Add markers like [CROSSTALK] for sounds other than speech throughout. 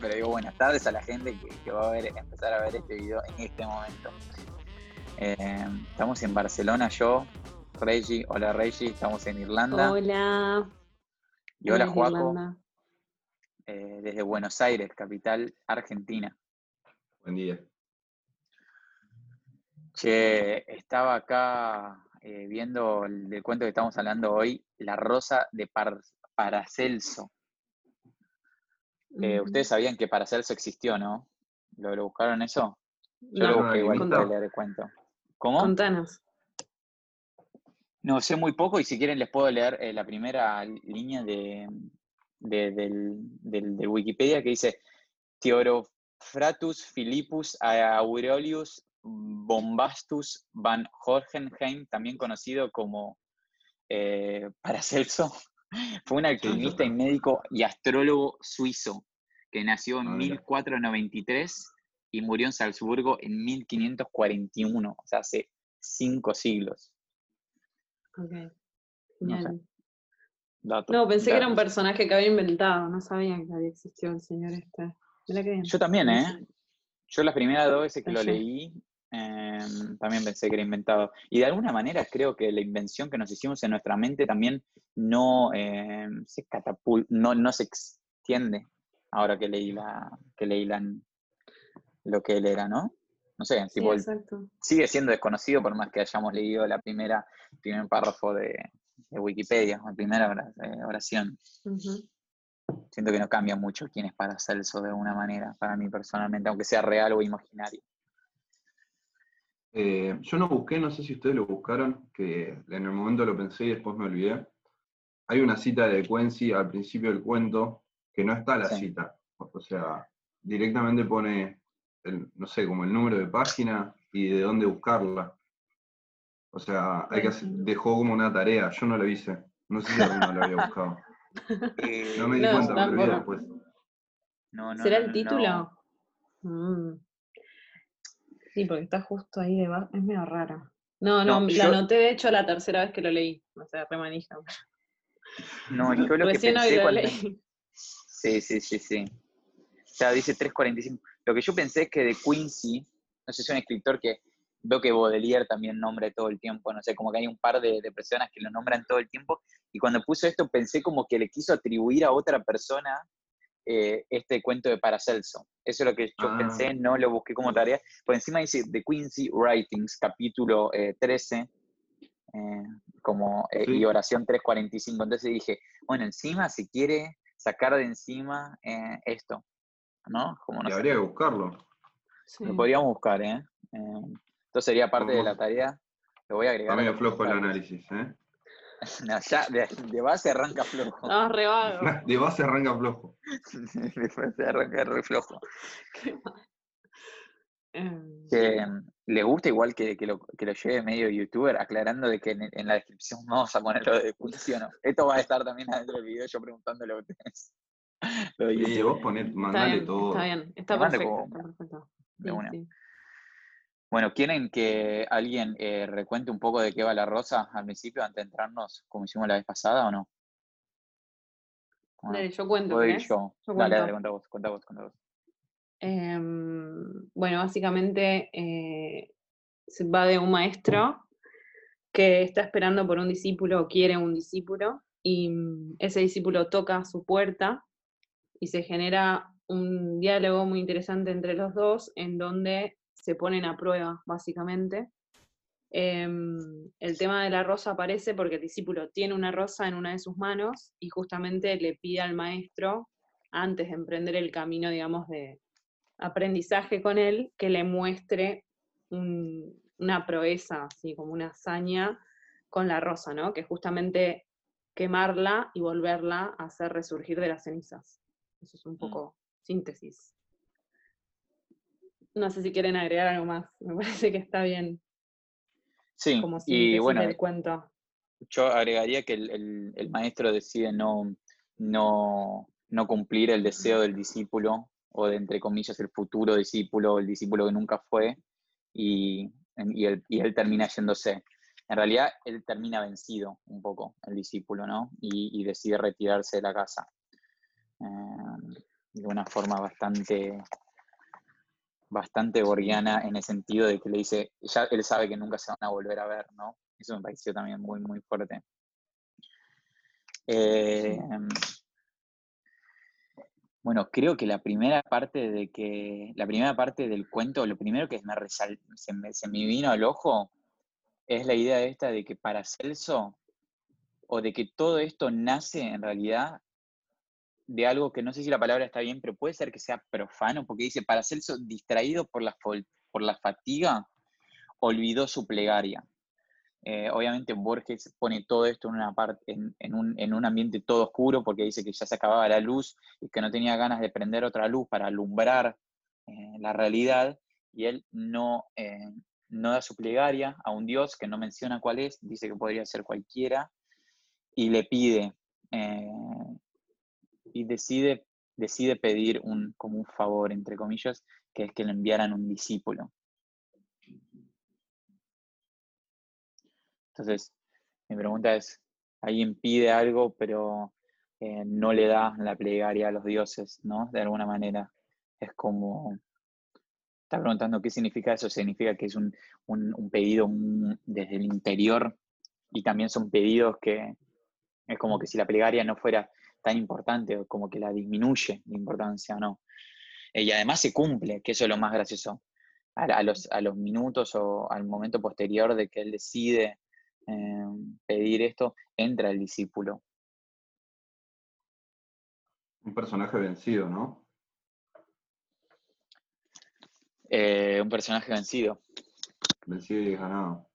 pero digo buenas tardes a la gente que, va a ver, empezar a ver este video en este momento. Eh, estamos en Barcelona, yo, Reggie, hola Reggie, estamos en Irlanda. Hola. Y hola, Juaco, eh, desde Buenos Aires, capital argentina. Buen día. Che, estaba acá eh, viendo el, cuento que estamos hablando hoy, La Rosa de Paracelso. Eh, ustedes sabían que Paracelso existió, ¿no? ¿Lo, buscaron eso? Yo lo busqué igual para leer el cuento. ¿Cómo? Contanos. No, sé muy poco y si quieren les puedo leer eh, la primera línea de, del, Wikipedia que dice Theorofratus Philippus Aurelius Bombastus van Horgenheim, también conocido como eh, Paracelso, [LAUGHS] fue un alquimista y médico y astrólogo suizo que nació en 1493 ah, y murió en Salzburgo en 1541, o sea, hace cinco siglos. Ok, No, pensé que era un personaje que había inventado, no sabía que había existido el señor este. Yo también, ¿eh? Yo las primeras dos veces que lo leí Em, también pensé que era inventado. Y de alguna manera creo que la invención que nos hicimos en nuestra mente también no, em, se, catapul no, no se extiende ahora que leí, la, que leí lo que él era, ¿no? No sé, sigue siendo desconocido por más que hayamos leído la primera, primer párrafo de, Wikipedia, la primera eh, oración. Siento que no cambia mucho quién es Paracelso de alguna manera, para mí personalmente, aunque sea real o imaginario. Eh, yo no busqué, no sé si ustedes lo buscaron, que en el momento lo pensé y después me olvidé. Hay una cita de Quincy al principio del cuento que no está la cita. O sea, directamente pone, el, no sé, como el número de página y de dónde buscarla. O sea, hay que dejó como una tarea, yo no lo hice. No sé si alguno lo había buscado. no me di cuenta, pero después. ¿Será el título? Mm. Sí, porque está justo ahí debajo. Es medio raro. No, no, lo anoté de hecho la tercera vez que lo leí. O sea, remanija. No, yo lo que pensé cuando... Sí, sí, sí, sí. O sea, dice 3.45. Lo que yo pensé es que de Quincy, no sé si es un escritor que veo que Baudelaire también nombra todo el tiempo, no sé, como que hay un par de, de, personas que lo nombran todo el tiempo, y cuando puso esto pensé como que le quiso atribuir a otra persona eh, este cuento de Paracelso. Eso es lo que yo ah. pensé, no lo busqué como tarea. Por encima dice The Quincy Writings, capítulo 13, eh, eh, como, y oración 345. Entonces dije, bueno, encima si quiere sacar de encima esto, ¿no? Como no habría que buscarlo. Lo podríamos buscar, ¿eh? Entonces sería parte de la tarea. Lo voy a agregar. Está flojo el análisis, ¿eh? [LAUGHS] No, ya de, base arranca flojo. No, re [LAUGHS] De base arranca flojo. [LAUGHS] de base arranca re flojo. Em, que em, le gusta igual que, que, lo, que lo lleve medio youtuber, aclarando de que en, la descripción vamos a poner lo de no Esto va a estar también adentro del video, yo preguntándole a ustedes. [LAUGHS] Lo de vos poner, mandale todo. Está bien, está perfecto. Está perfecto. Sí, bueno, ¿quieren que alguien eh, recuente un poco de qué va la rosa al principio, antes de entrarnos, como hicimos la vez pasada, o no? Dale, yo cuento. Yo. dale, dale, cuenta vos, cuenta vos, cuenta vos. Em, bueno, básicamente eh, se va de un maestro que está esperando por un discípulo o quiere un discípulo y mm, ese discípulo toca su puerta y se genera un diálogo muy interesante entre los dos en donde se ponen a prueba, básicamente. Em, el tema de la rosa aparece porque el discípulo tiene una rosa en una de sus manos y justamente le pide al maestro, antes de emprender el camino, digamos, de aprendizaje con él, que le muestre una proeza, así como una hazaña con la rosa, ¿no? Que justamente quemarla y volverla a hacer resurgir de las cenizas. Eso es un mm. poco síntesis. No sé si quieren agregar algo más. [LAUGHS] Me parece que está bien. Sí, como y bueno, del cuento. yo agregaría que el, maestro decide no, no, no, cumplir el deseo del discípulo o de, entre comillas, el futuro discípulo, el discípulo que nunca fue, y, y, él, y él termina yéndose. En realidad, él termina vencido un poco, el discípulo, ¿no? Y, decide retirarse de la casa. Eh, de una forma bastante bastante borgiana en el sentido de que le dice, ya él sabe que nunca se van a volver a ver, ¿no? Eso me pareció también muy, muy fuerte. Eh, bueno, creo que la primera parte de que, la primera parte del cuento, lo primero que me se, me, se me vino al ojo es la idea esta de que para Celso, o de que todo esto nace en realidad de algo que no sé si la palabra está bien, pero puede ser que sea profano, porque dice, para Celso, distraído por la, por la fatiga, olvidó su plegaria. Eh, obviamente Borges pone todo esto en, una parte, en, un, ambiente todo oscuro porque dice que ya se acababa la luz y que no tenía ganas de prender otra luz para alumbrar eh, la realidad y él no, eh, no da su plegaria a un Dios que no menciona cuál es, dice que podría ser cualquiera y le pide y decide, decide pedir un, como un favor, entre comillas, que es que le enviaran un discípulo. Entonces, mi pregunta es, alguien pide algo, pero eh, no le da la plegaria a los dioses, ¿no? De alguna manera. Es como, está preguntando qué significa eso. Significa que es un, un pedido desde el interior y también son pedidos que es como que si la plegaria no fuera tan importante o como que la disminuye de importancia, ¿no? Eh, y además se cumple, que eso es lo más gracioso. A, los, a los minutos o al momento posterior de que él decide eh, pedir esto, entra el discípulo. Un personaje vencido, ¿no? Eh, un personaje vencido. Vencido y ganado.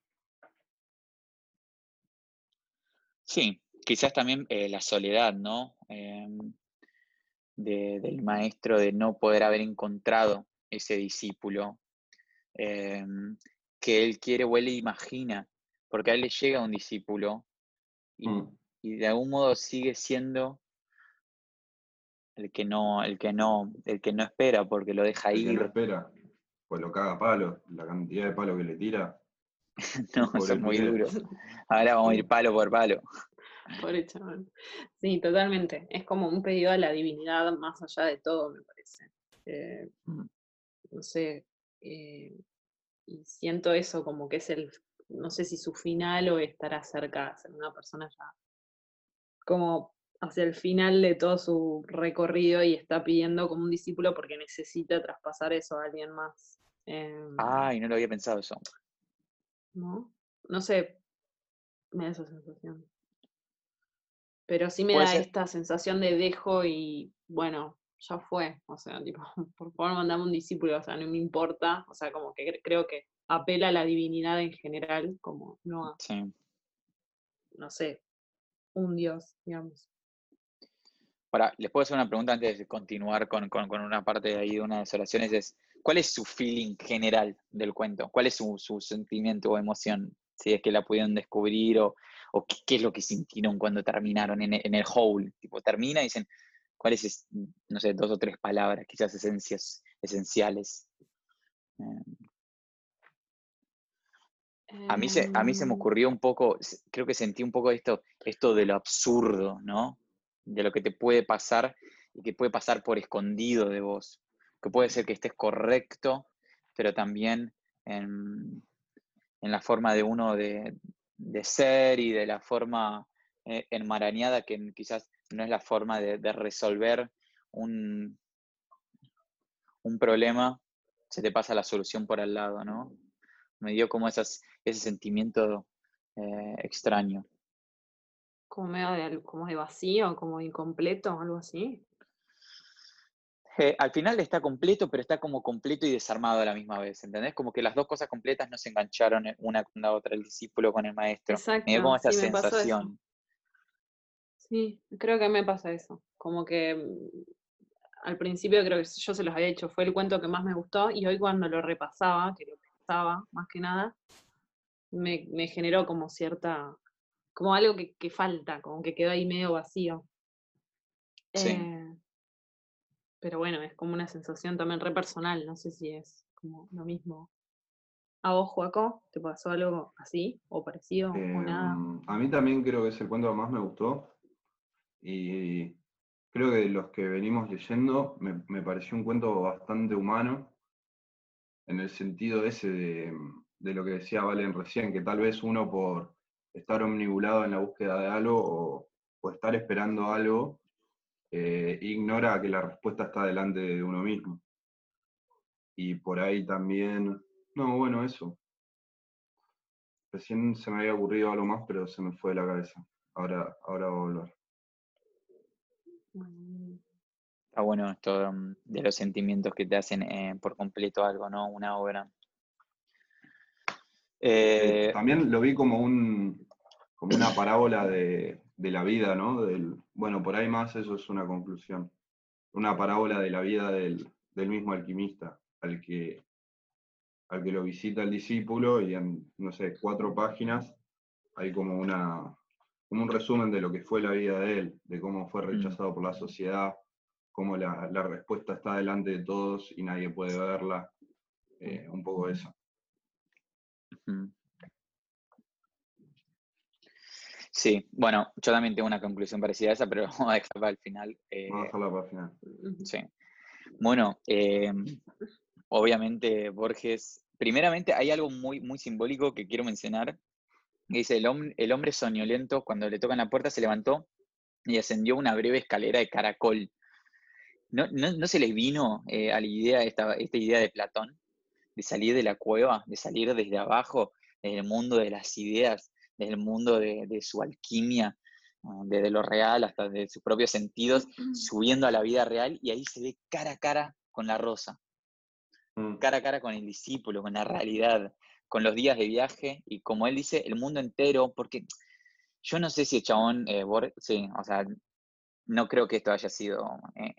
Sí, quizás también la soledad, ¿no? Em, del maestro de no poder haber encontrado ese discípulo em, que él quiere o él imagina, porque a él le llega un discípulo mm. y, de algún modo sigue siendo el que no, el que no, el que no espera porque lo deja ir. El que no espera, pues lo caga palo, la cantidad de palo que le tira. [LAUGHS] no, eso es muy duro. Ahora vamos a ir [LAUGHS] palo por palo. [LAUGHS] Por hecho. Sí, totalmente. Es como un pedido a la divinidad más allá de todo, me parece. Eh, mm. no sé. Eh, y siento eso como que es el, no sé si su final o estará cerca de ser una persona ya como hacia el final de todo su recorrido y está pidiendo como un discípulo porque necesita traspasar eso a alguien más. Em, Ay, no lo había pensado eso. ¿No? No sé, me da esa sensación. Pero sí me da esta sensación de dejo y bueno, ya fue. O sea, tipo, [LAUGHS] por favor mandame un discípulo, o sea, no me importa. O sea, como que creo que apela a la divinidad en general, como no a, no sé, un dios, digamos. Ahora, les puedo hacer una pregunta antes de continuar con, una parte de ahí de una de las oraciones, es ¿cuál es su feeling general del cuento? ¿Cuál es su, su sentimiento o emoción? Si es que la pudieron descubrir o, o qué, es lo que sintieron cuando terminaron en, el whole. Tipo, termina y dicen, ¿cuáles, no sé, dos o tres palabras, quizás esencias, esenciales? Em. a mí, se, a mí se me em. ocurrió un poco, creo que sentí un poco esto, esto de lo absurdo, ¿no? De lo que te puede pasar y que puede pasar por escondido de vos. Que puede ser que estés correcto, pero también en, en la forma de uno de, de ser y de la forma eh, enmarañada que quizás no es la forma de, resolver un, un, problema, se te pasa la solución por al lado, ¿no? Me dio como esas, ese sentimiento eh, extraño. Como medio de, como de vacío, como incompleto, algo así. Eh, al final está completo, pero está como completo y desarmado a la misma vez, ¿entendés? Como que las dos cosas completas no se engancharon una con la otra, el discípulo con el maestro. Exacto, me dio como esa sensación. Sí, creo que me pasa eso. Como que mm, al principio creo que yo se los había dicho, fue el cuento que más me gustó y hoy cuando lo repasaba, que lo pensaba más que nada, me, me generó como cierta como algo que, falta, como que quedó ahí medio vacío. Sí. Eh, pero bueno, es como una sensación también re personal, no sé si es como lo mismo. ¿A vos, Joaco, te pasó algo así o parecido o? Em, a mí también creo que es el cuento que más me gustó. Y creo que de los que venimos leyendo me, me pareció un cuento bastante humano, en el sentido ese de, de lo que decía Valen recién, que tal vez uno por estar omnibulado en la búsqueda de algo o, estar esperando algo, eh, ignora que la respuesta está delante de uno mismo. Y por ahí también, no, bueno, eso. Recién se me había ocurrido algo más, pero se me fue de la cabeza. Ahora, ahora voy a volver. Está bueno esto mm, de los sentimientos que te hacen eh, por completo algo, ¿no? Una obra. Eh, también lo vi como, un, como una parábola de, la vida, ¿no? Del, bueno, por ahí más eso es una conclusión. Una parábola de la vida del, mismo alquimista, al que, al que lo visita el discípulo y en, no sé, cuatro páginas hay como, una, como un resumen de lo que fue la vida de él, de cómo fue mm. rechazado por la sociedad, cómo la, respuesta está delante de todos y nadie puede verla. Eh, un poco eso. Sí, bueno, yo también tengo una conclusión parecida a esa, pero [LAUGHS] vamos a dejarla al final. vamos a eh, dejarla para el final. Sí. Bueno, eh, obviamente Borges, primeramente hay algo muy, muy simbólico que quiero mencionar. dice, el, hombre, el hombre soñolento cuando le tocan la puerta se levantó y ascendió una breve escalera de caracol. ¿No, se les vino eh, a la idea esta, esta idea de Platón? de salir de la cueva, de salir desde abajo, desde el mundo de las ideas, desde el mundo de, su alquimia, desde lo real hasta de sus propios sentidos, subiendo a la vida real y ahí se ve cara a cara con la rosa, mm. cara a cara con el discípulo, con la realidad, con los días de viaje y como él dice, el mundo entero, porque yo no sé si el chabón, eh, sí, o sea, no creo que esto haya sido eh,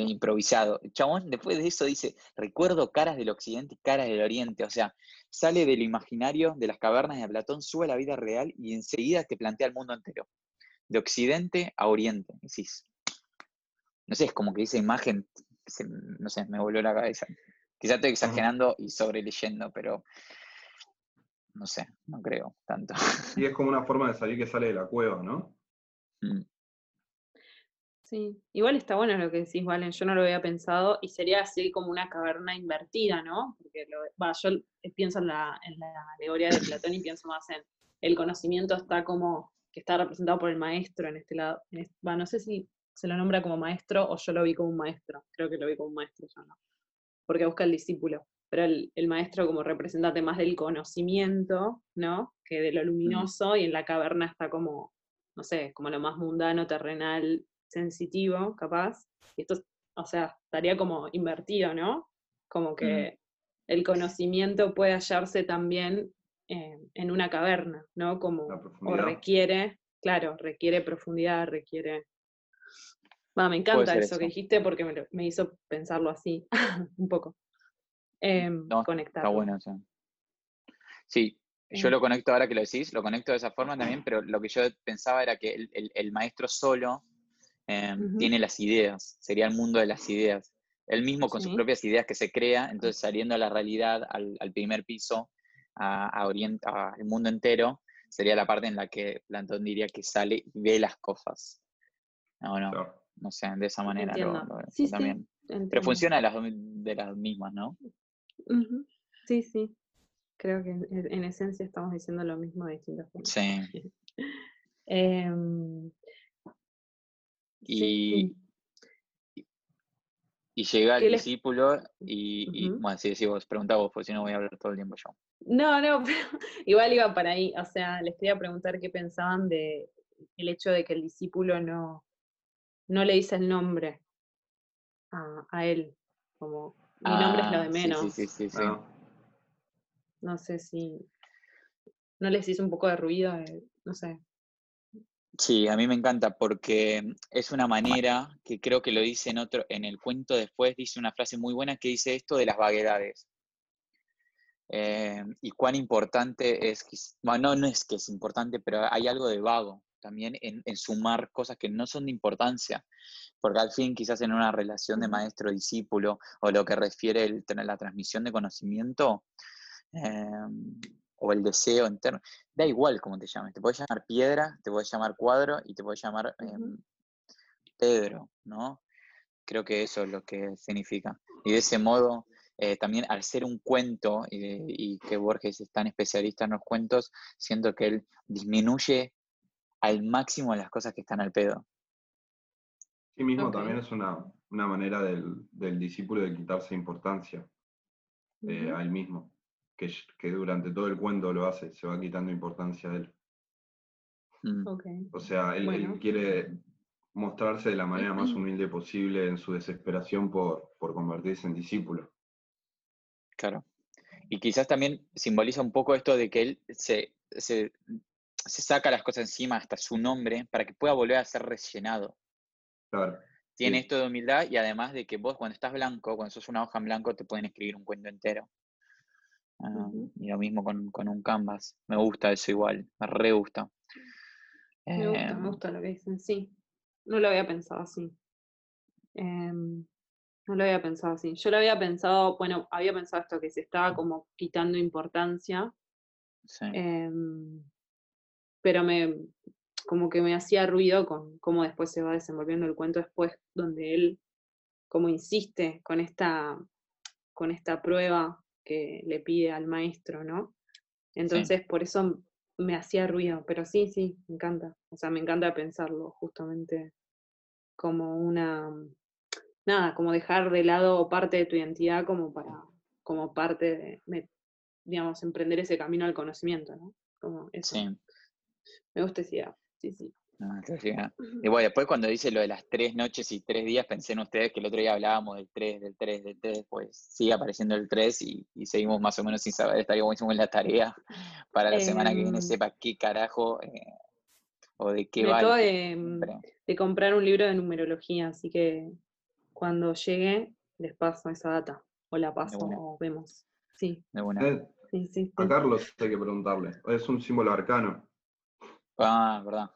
improvisado. El chabón después de eso dice, recuerdo caras del occidente y caras del oriente, o sea, sale del imaginario de las cavernas de Platón, sube a la vida real y enseguida te plantea el mundo entero, de occidente a oriente, decís. No sé, es como que esa imagen, no sé, me volvió la cabeza. Quizá estoy exagerando y sobreleyendo, pero no sé, no creo tanto. Y es como una forma de salir que sale de la cueva, ¿no? [LAUGHS] Mm. Sí, igual está bueno lo que decís, Valen, yo no lo había pensado y sería así como una caverna invertida, ¿no? Porque yo pienso en la, alegoría de Platón y pienso más en el conocimiento está como que está representado por el maestro en este lado. no sé si se lo nombra como maestro o yo lo vi como un maestro, creo que lo vi como un maestro yo no, porque busca el discípulo, pero el, el maestro como representante más del conocimiento, ¿no? Que de lo mm. luminoso y en la caverna está como, no sé, como lo más mundano, terrenal, sensitivo, capaz, y esto, o sea, estaría como invertido, ¿no? Como que el conocimiento puede hallarse también en una caverna, ¿no? Como, o requiere, claro, requiere profundidad, requiere... Va, me encanta eso, que dijiste porque me, hizo pensarlo así, [LAUGHS] un poco. Eh, Está bueno, sí. sí, yo lo em. conecto ahora que lo decís, lo conecto de esa forma también, pero lo que yo pensaba era que el maestro solo Em, tiene las ideas, sería el mundo de las ideas. Él mismo con sus propias ideas que se crea, entonces saliendo a la realidad, al, primer piso, a, al mundo entero, sería la parte en la que Plantón diría que sale y ve las cosas. No, no, no sé, de esa manera también. Pero funciona de las, de las mismas, ¿no? Sí, sí. Creo que en, esencia estamos diciendo lo mismo de distintas formas. Sí. [LAUGHS] eh, y, y llega el discípulo y, bueno, si decís vos, pregunta vos, porque si no voy a hablar todo el tiempo yo. No, no, [LAUGHS] pero igual iba para ahí. O sea, les quería preguntar qué pensaban de el hecho de que el discípulo no, no le dice el nombre a, él. Como mi nombre es lo de ah, menos. Sí, sí, sí, ah. No sé si no les hizo un poco de ruido, no sé. Sí, a mí me encanta porque es una manera que creo que lo dice en otro, en el cuento después dice una frase muy buena que dice esto de las vaguedades. eh, y cuán importante es, bueno, no, es que es importante, pero hay algo de vago también en, sumar cosas que no son de importancia, porque al fin quizás en una relación de maestro-discípulo o lo que refiere el, la transmisión de conocimiento em, o el deseo interno, da igual cómo te llames, te puedes llamar piedra, te puedes llamar cuadro y te puedes llamar em, Pedro, ¿no? Creo que eso es lo que significa. Y de ese modo eh, también al ser un cuento y, que Borges es tan especialista en los cuentos, siento que él disminuye al máximo las cosas que están al pedo. Sí mismo también es una, manera del, discípulo de quitarse importancia eh, a él mismo, que, que, durante todo el cuento lo hace, se va quitando importancia a él. Mm. O sea, él, quiere mostrarse de la manera más [CLEARS THROAT] humilde posible en su desesperación por, por convertirse en discípulo. Claro. Y quizás también simboliza un poco esto de que él se, se, saca las cosas encima hasta su nombre para que pueda volver a ser rellenado. Claro. Tiene esto de humildad y además de que vos cuando estás blanco, cuando sos una hoja en blanco, te pueden escribir un cuento entero. Y lo mismo con, un canvas. Me gusta eso igual, me re gusta. Me gusta, me em, gusta lo que dicen, sí. No lo había pensado así. Em, no lo había pensado así. Yo lo había pensado, bueno, había pensado esto, que se estaba como quitando importancia. Em, pero me, como que me hacía ruido con cómo después se va desenvolviendo el cuento después, donde él como insiste con esta, con esta prueba que le pide al maestro, ¿no? Entonces, por eso me hacía ruido, pero sí, sí, me encanta. O sea, me encanta pensarlo justamente como una, nada, como dejar de lado parte de tu identidad como para, como parte de, digamos, emprender ese camino al conocimiento, ¿no? Como eso. Sí. Me gusta esa idea, sí, sí. Ah, y bueno, después cuando dice lo de las tres noches y tres días, pensé en ustedes que el otro día hablábamos del 3, del 3, del 3, pues sigue apareciendo el 3 y, seguimos más o menos sin saber, estaría buenísimo en la tarea [LAUGHS] para la semana que viene, em. sepa qué carajo eh, o de qué va. Acabo de, de, comprar un libro de numerología, así que cuando llegue, les paso esa data. O la paso, o vemos. Sí. De buena. Eh, a Carlos hay que preguntarle. Es un símbolo arcano. Ah, verdad.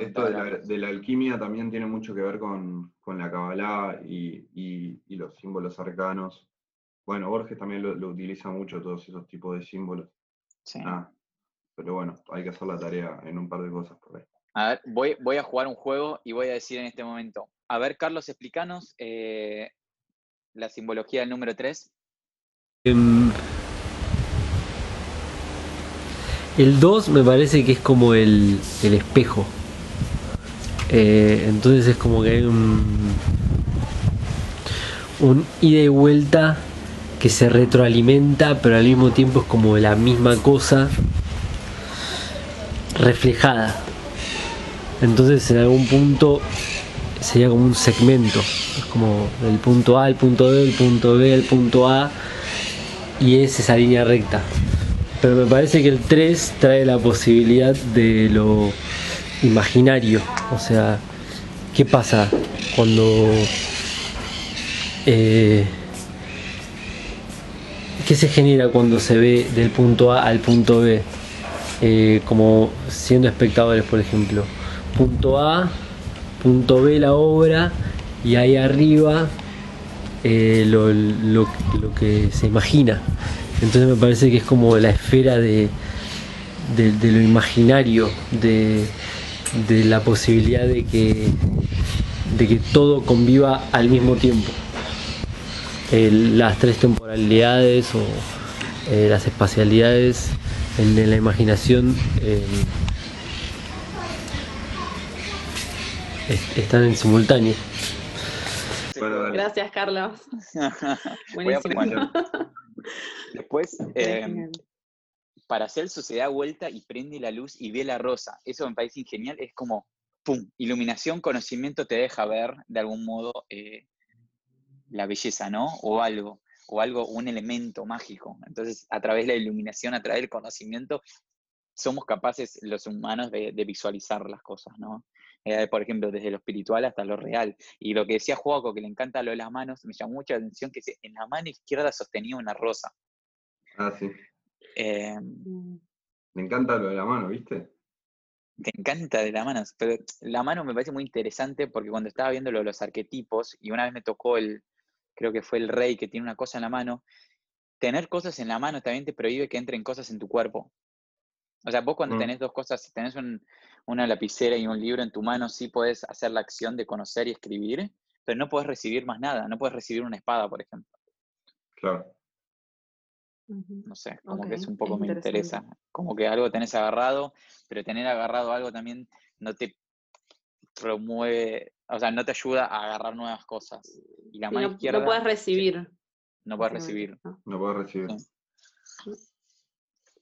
Esto de la, alquimia también tiene mucho que ver con, la Kabbalah y, los símbolos arcanos. Bueno, Borges también lo, utiliza mucho, todos esos tipos de símbolos. Sí. Ah, pero bueno, hay que hacer la tarea en un par de cosas por ahí. A ver, voy, voy a jugar un juego y voy a decir en este momento, a ver, Carlos, explícanos eh, la simbología del número 3. Em, el 2 me parece que es como el, espejo. Eh, entonces es como que hay un, un ida y vuelta que se retroalimenta, pero al mismo tiempo es como la misma cosa reflejada. Entonces en algún punto sería como un segmento, es como el punto A, el punto B, el punto B, el punto A, y es esa línea recta. Pero me parece que el 3 trae la posibilidad de lo imaginario, o sea, ¿qué pasa cuando... Eh, ¿Qué se genera cuando se ve del punto A al punto B? Eh, como siendo espectadores, por ejemplo. Punto A punto B la obra y ahí arriba eh, lo, que se imagina. Entonces me parece que es como la esfera de, de, lo imaginario, de, la posibilidad de que, de que todo conviva al mismo tiempo. las tres temporalidades o eh, las espacialidades en, la imaginación eh, están en simultáneo. Gracias, Carlos. [LAUGHS] Buenísimo. [LAUGHS] Después, em, para hacer sociedad vuelta y prende la luz y ve la rosa. Eso me parece genial. Es como, ¡pum! Iluminación, conocimiento te deja ver de algún modo eh, la belleza, ¿no? O algo, o algo, un elemento mágico. Entonces, a través de la iluminación, a través del conocimiento, somos capaces los humanos de, de visualizar las cosas, ¿no? Eh, por ejemplo, desde lo espiritual hasta lo real. Y lo que decía Juaco, que le encanta lo de las manos, me llamó mucha atención que en la mano izquierda sostenía una rosa. Ah, sí. Eh, me encanta lo de la mano, ¿viste? Te encanta de la mano, pero la mano me parece muy interesante porque cuando estaba viendo lo de los arquetipos, y una vez me tocó el, creo que fue el rey que tiene una cosa en la mano, tener cosas en la mano también te prohíbe que entren cosas en tu cuerpo. O sea, vos cuando mm. tenés dos cosas, si tenés una lapicera y un libro en tu mano, sí puedes hacer la acción de conocer y escribir, pero no puedes recibir más nada, no puedes recibir una espada, por ejemplo. Claro. No sé, como que es un poco me interesa. Como que algo tenés agarrado, pero tener agarrado algo también no te promueve, o sea, no te ayuda a agarrar nuevas cosas. Y la mano izquierda. No puedes recibir. No puedes recibir. No puedes recibir.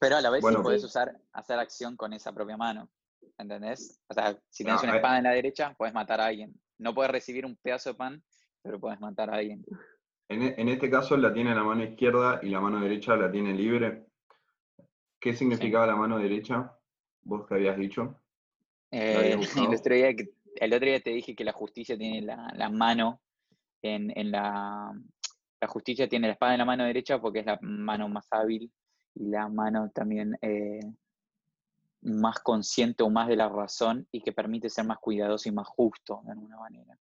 Pero a la vez sí puedes usar, hacer acción con esa propia mano. ¿Entendés? O sea, si tienes una espada en la derecha, puedes matar a alguien. No puedes recibir un pedazo de pan, pero puedes matar a alguien. E, en, este caso la tiene la mano izquierda y la mano derecha la tiene libre. ¿Qué significaba la mano derecha? ¿Vos qué habías dicho? Eh, el, otro día, el, otro día, te dije que la justicia tiene la, mano en, la... La justicia tiene la espada en la mano derecha porque es la mano más hábil y la mano también eh, más consciente o más de la razón y que permite ser más cuidadoso y más justo de alguna manera.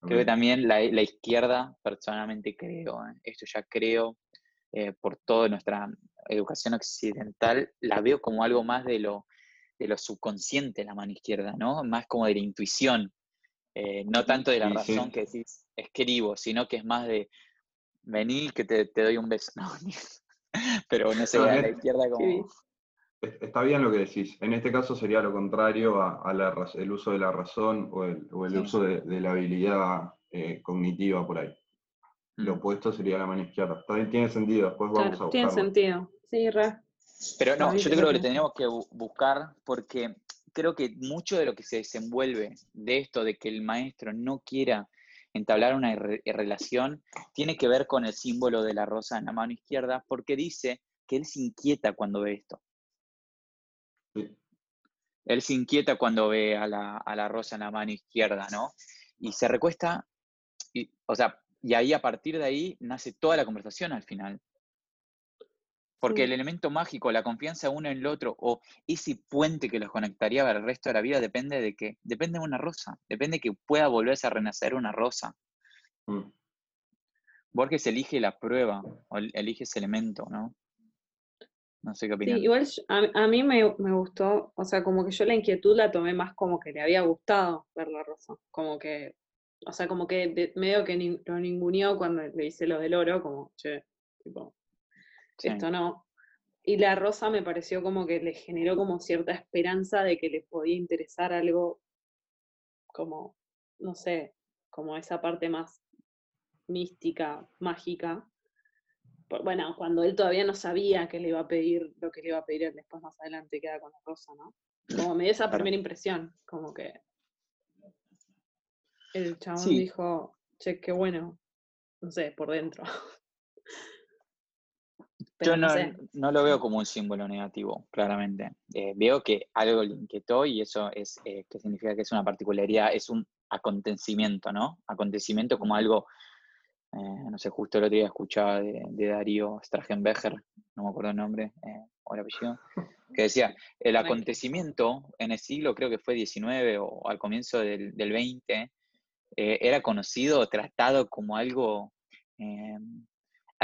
Creo que también la, izquierda, personalmente creo, ¿eh? esto ya creo, eh, por toda nuestra educación occidental, la veo como algo más de lo, de lo subconsciente, la mano izquierda, ¿no? Más como de la intuición, eh, no tanto de la razón que decís, escribo, sino que es más de venir que te, doy un beso. [LAUGHS] [LAUGHS] pero no sé, a la izquierda como... Está bien lo que decís. En este caso sería lo contrario a, el uso de la razón o el, uso de, la habilidad eh, cognitiva por ahí. Lo mm. opuesto sería la mano izquierda. También tiene sentido, después vamos a buscarlo. Tiene sentido, sí, re. Pero no, yo creo que lo tenemos que buscar porque creo que mucho de lo que se desenvuelve de esto, de que el maestro no quiera entablar una relación, tiene que ver con el símbolo de la rosa en la mano izquierda, porque dice que él se inquieta cuando ve esto. Él se inquieta cuando ve a la, rosa en la mano izquierda, ¿no? Y se recuesta, y, o sea, y ahí a partir de ahí nace toda la conversación al final. Porque el elemento mágico, la confianza uno en el otro, o ese puente que los conectaría para el resto de la vida, depende de que, depende de una rosa, depende de que pueda volverse a renacer una rosa. Mm. Borges elige la prueba, o elige ese elemento, ¿no? No sé qué opinas. Sí, igual a, mí me, gustó, o sea, como que yo la inquietud la tomé más como que le había gustado ver la rosa. Como que, o sea, como que medio que lo ninguneó cuando le hice lo del oro, como, che, tipo, esto no. Y la rosa me pareció como que le generó como cierta esperanza de que le podía interesar algo como, no sé, como esa parte más mística, mágica, bueno, cuando él todavía no sabía que le iba a pedir lo que le iba a pedir él después más adelante queda con la rosa, ¿no? Como me dio esa primera impresión, como que el chabón dijo, che, qué bueno, no sé, por dentro. [LAUGHS] Yo no, no, lo veo como un símbolo negativo, claramente. Eh, veo que algo le inquietó y eso es eh, que significa que es una particularidad, es un acontecimiento, ¿no? Acontecimiento como algo eh, no sé, justo el otro día escuchaba de, Darío Stragenbecher, no me acuerdo el nombre o el apellido, que decía, el acontecimiento en el siglo, creo que fue 19 o al comienzo del, del 20, eh, era conocido, tratado como algo,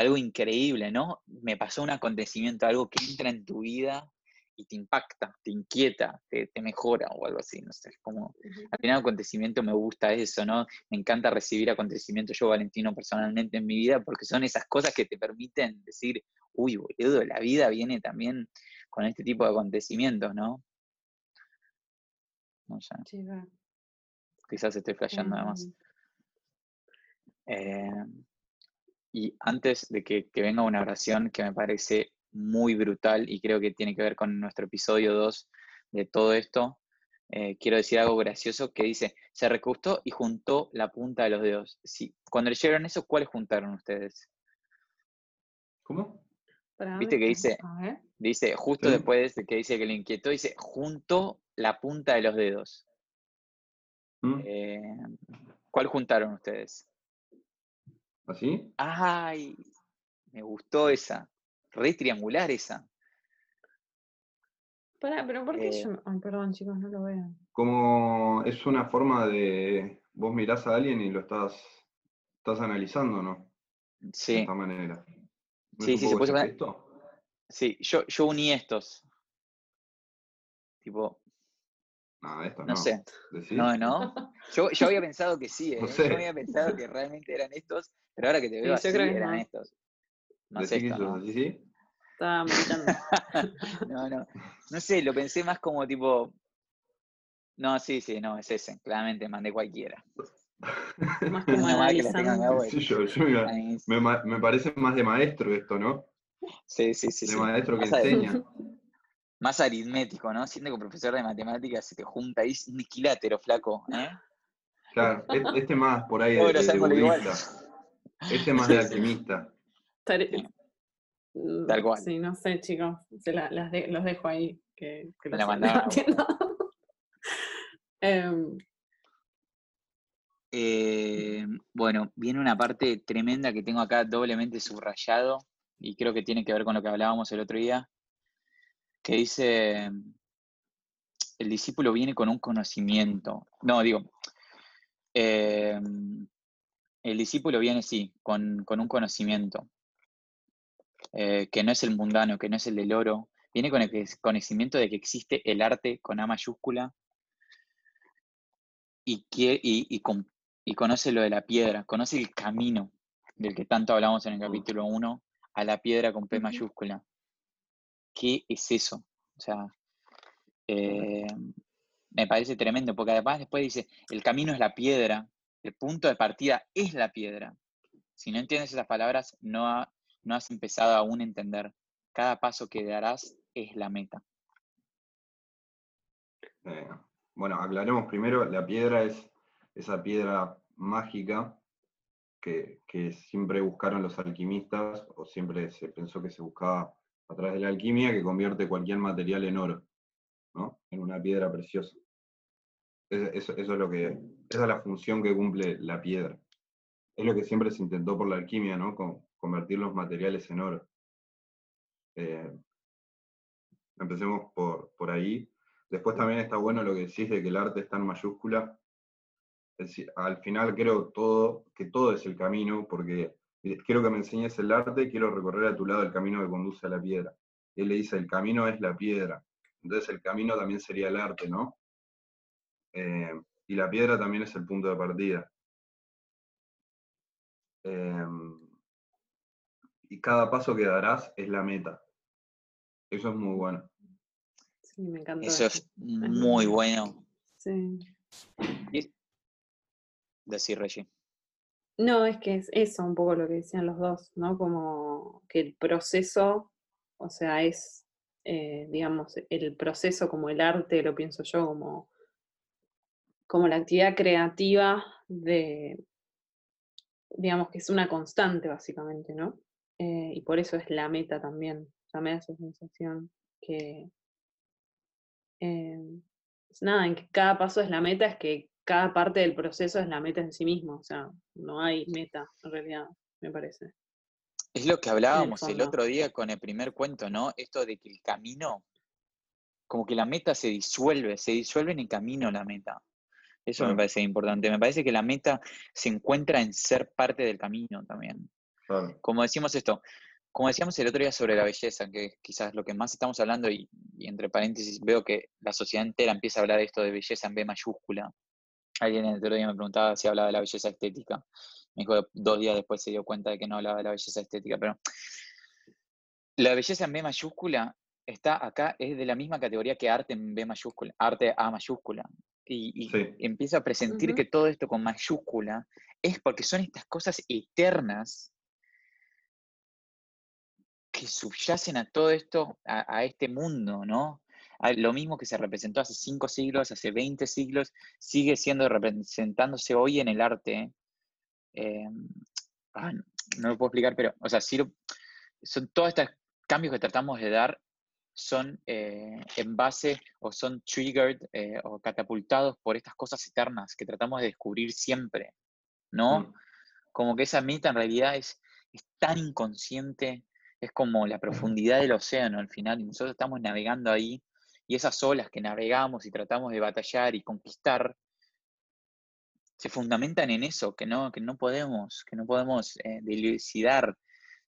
algo increíble, ¿no? Me pasó un acontecimiento, algo que entra en tu vida y te impacta, te inquieta, te, mejora o algo así, no sé, como al final acontecimiento me gusta eso, ¿no? Me encanta recibir acontecimientos yo, Valentino, personalmente en mi vida, porque son esas cosas que te permiten decir, uy, boludo, la vida viene también con este tipo de acontecimientos, ¿no? No sé. Quizás estoy flasheando además. Eh, y antes de que, que venga una oración que me parece muy brutal y creo que tiene que ver con nuestro episodio 2 de todo esto. Eh, quiero decir algo gracioso que dice, se recostó y juntó la punta de los dedos. Sí. Cuando leyeron eso, ¿cuáles juntaron ustedes? ¿Cómo? Viste que dice, dice justo después de que dice que le inquietó, dice, juntó la punta de los dedos. ¿Mm? Eh, ¿Cuál juntaron ustedes? ¿Así? Ay, me gustó esa. re triangular esa. Pará, pero ¿por qué eh, yo.? Ay, perdón, chicos, no lo veo. Como es una forma de. Vos mirás a alguien y lo estás, estás analizando, ¿no? Sí. De esta manera. sí, sí, se puede esto? Sí, yo, yo uní estos. Tipo. No, esto no. No sé. No, no. [LAUGHS] Yo, yo había pensado que sí, [LAUGHS] ¿eh? Yo había pensado que realmente eran estos, pero ahora que te veo así, eran estos. No sé esto, ¿no? ¿Sí, sí? Estaba meditando. [LAUGHS] no, no. No sé, lo pensé más como tipo. No, sí, sí, no, es ese. Claramente mandé cualquiera. Más como analizando. Sí, yo, yo me, me, parece más de maestro esto, ¿no? Sí, sí, sí. De maestro que enseña. Más aritmético, ¿no? Siente que un profesor de matemáticas se te junta ahí, un equilátero flaco, ¿eh? Claro, este más por ahí [LAUGHS] de, de budista. Este más de alquimista. Tal cual. Sí, no sé, chicos. Se las los dejo ahí. Que, que la [LAUGHS] em. eh, bueno, viene una parte tremenda que tengo acá doblemente subrayado y creo que tiene que ver con lo que hablábamos el otro día, que dice, el discípulo viene con un conocimiento. No, digo, em, el discípulo viene, sí, con, con un conocimiento. Eh, que no es el mundano, que no es el del oro, viene con el conocimiento de que existe el arte con A mayúscula y, y, conoce lo de la piedra, conoce el camino del que tanto hablamos en el capítulo 1 a la piedra con P mayúscula. ¿Qué es eso? O sea, eh, me parece tremendo, porque además después dice, el camino es la piedra, el punto de partida es la piedra. Si no entiendes esas palabras, no, no has empezado aún a entender. Cada paso que darás es la meta. Eh, bueno, aclaremos primero, la piedra es esa piedra mágica que, siempre buscaron los alquimistas, o siempre se pensó que se buscaba a través de la alquimia, que convierte cualquier material en oro, ¿no? En una piedra preciosa. Eso, es lo que, esa es la función que cumple la piedra. Es lo que siempre se intentó por la alquimia, ¿no? convertir los materiales en oro. Eh, empecemos por, por ahí. Después también está bueno lo que decís de que el arte está en mayúscula. al final creo todo, que todo es el camino, porque quiero que me enseñes el arte, quiero recorrer a tu lado el camino que conduce a la piedra. Y él le dice, el camino es la piedra. Entonces el camino también sería el arte, ¿no? Eh, y la piedra también es el punto de partida. Eh, y cada paso que darás es la meta. Eso es muy bueno. Sí, me encanta. Eso, es muy bueno. Sí. Decir, Reggie. No, es que es eso un poco lo que decían los dos, ¿no? Como que el proceso, o sea, es, eh, digamos, el proceso como el arte, lo pienso yo, como, como la actividad creativa de, digamos, que es una constante, básicamente, ¿no? Eh, y por eso es la meta también. O sea, me da esa sensación que. Eh, nada, en que cada paso es la meta, es que cada parte del proceso es la meta en sí mismo. O sea, no hay meta, en realidad, me parece. Es lo que hablábamos el, otro día con el primer cuento, ¿no? Esto de que el camino, como que la meta se disuelve, se disuelve en el camino la meta. Eso me parece importante. Me parece que la meta se encuentra en ser parte del camino también. Como decimos esto, como decíamos el otro día sobre la belleza, que quizás lo que más estamos hablando, y, entre paréntesis veo que la sociedad entera empieza a hablar de esto de belleza en B mayúscula. Alguien el otro día me preguntaba si hablaba de la belleza estética. Me dijo dos días después se dio cuenta de que no hablaba de la belleza estética, pero la belleza en B mayúscula está acá, es de la misma categoría que arte en B mayúscula, arte A mayúscula. Y, empieza a presentir que todo esto con mayúscula es porque son estas cosas eternas que subyacen a todo esto, a, este mundo, ¿no? Lo mismo que se representó hace cinco siglos, hace 20 siglos, sigue siendo representándose hoy en el arte. Eh, ah, no lo puedo explicar, pero, o sea, sí son todos estos cambios que tratamos de dar son eh, en base o son triggered eh, o catapultados por estas cosas eternas que tratamos de descubrir siempre, ¿no? Mm. Como que esa meta en realidad es, es tan inconsciente, es como la profundidad del océano al final, y nosotros estamos navegando ahí, y esas olas que navegamos y tratamos de batallar y conquistar, se fundamentan en eso, que no, que no podemos, que no podemos eh, dilucidar.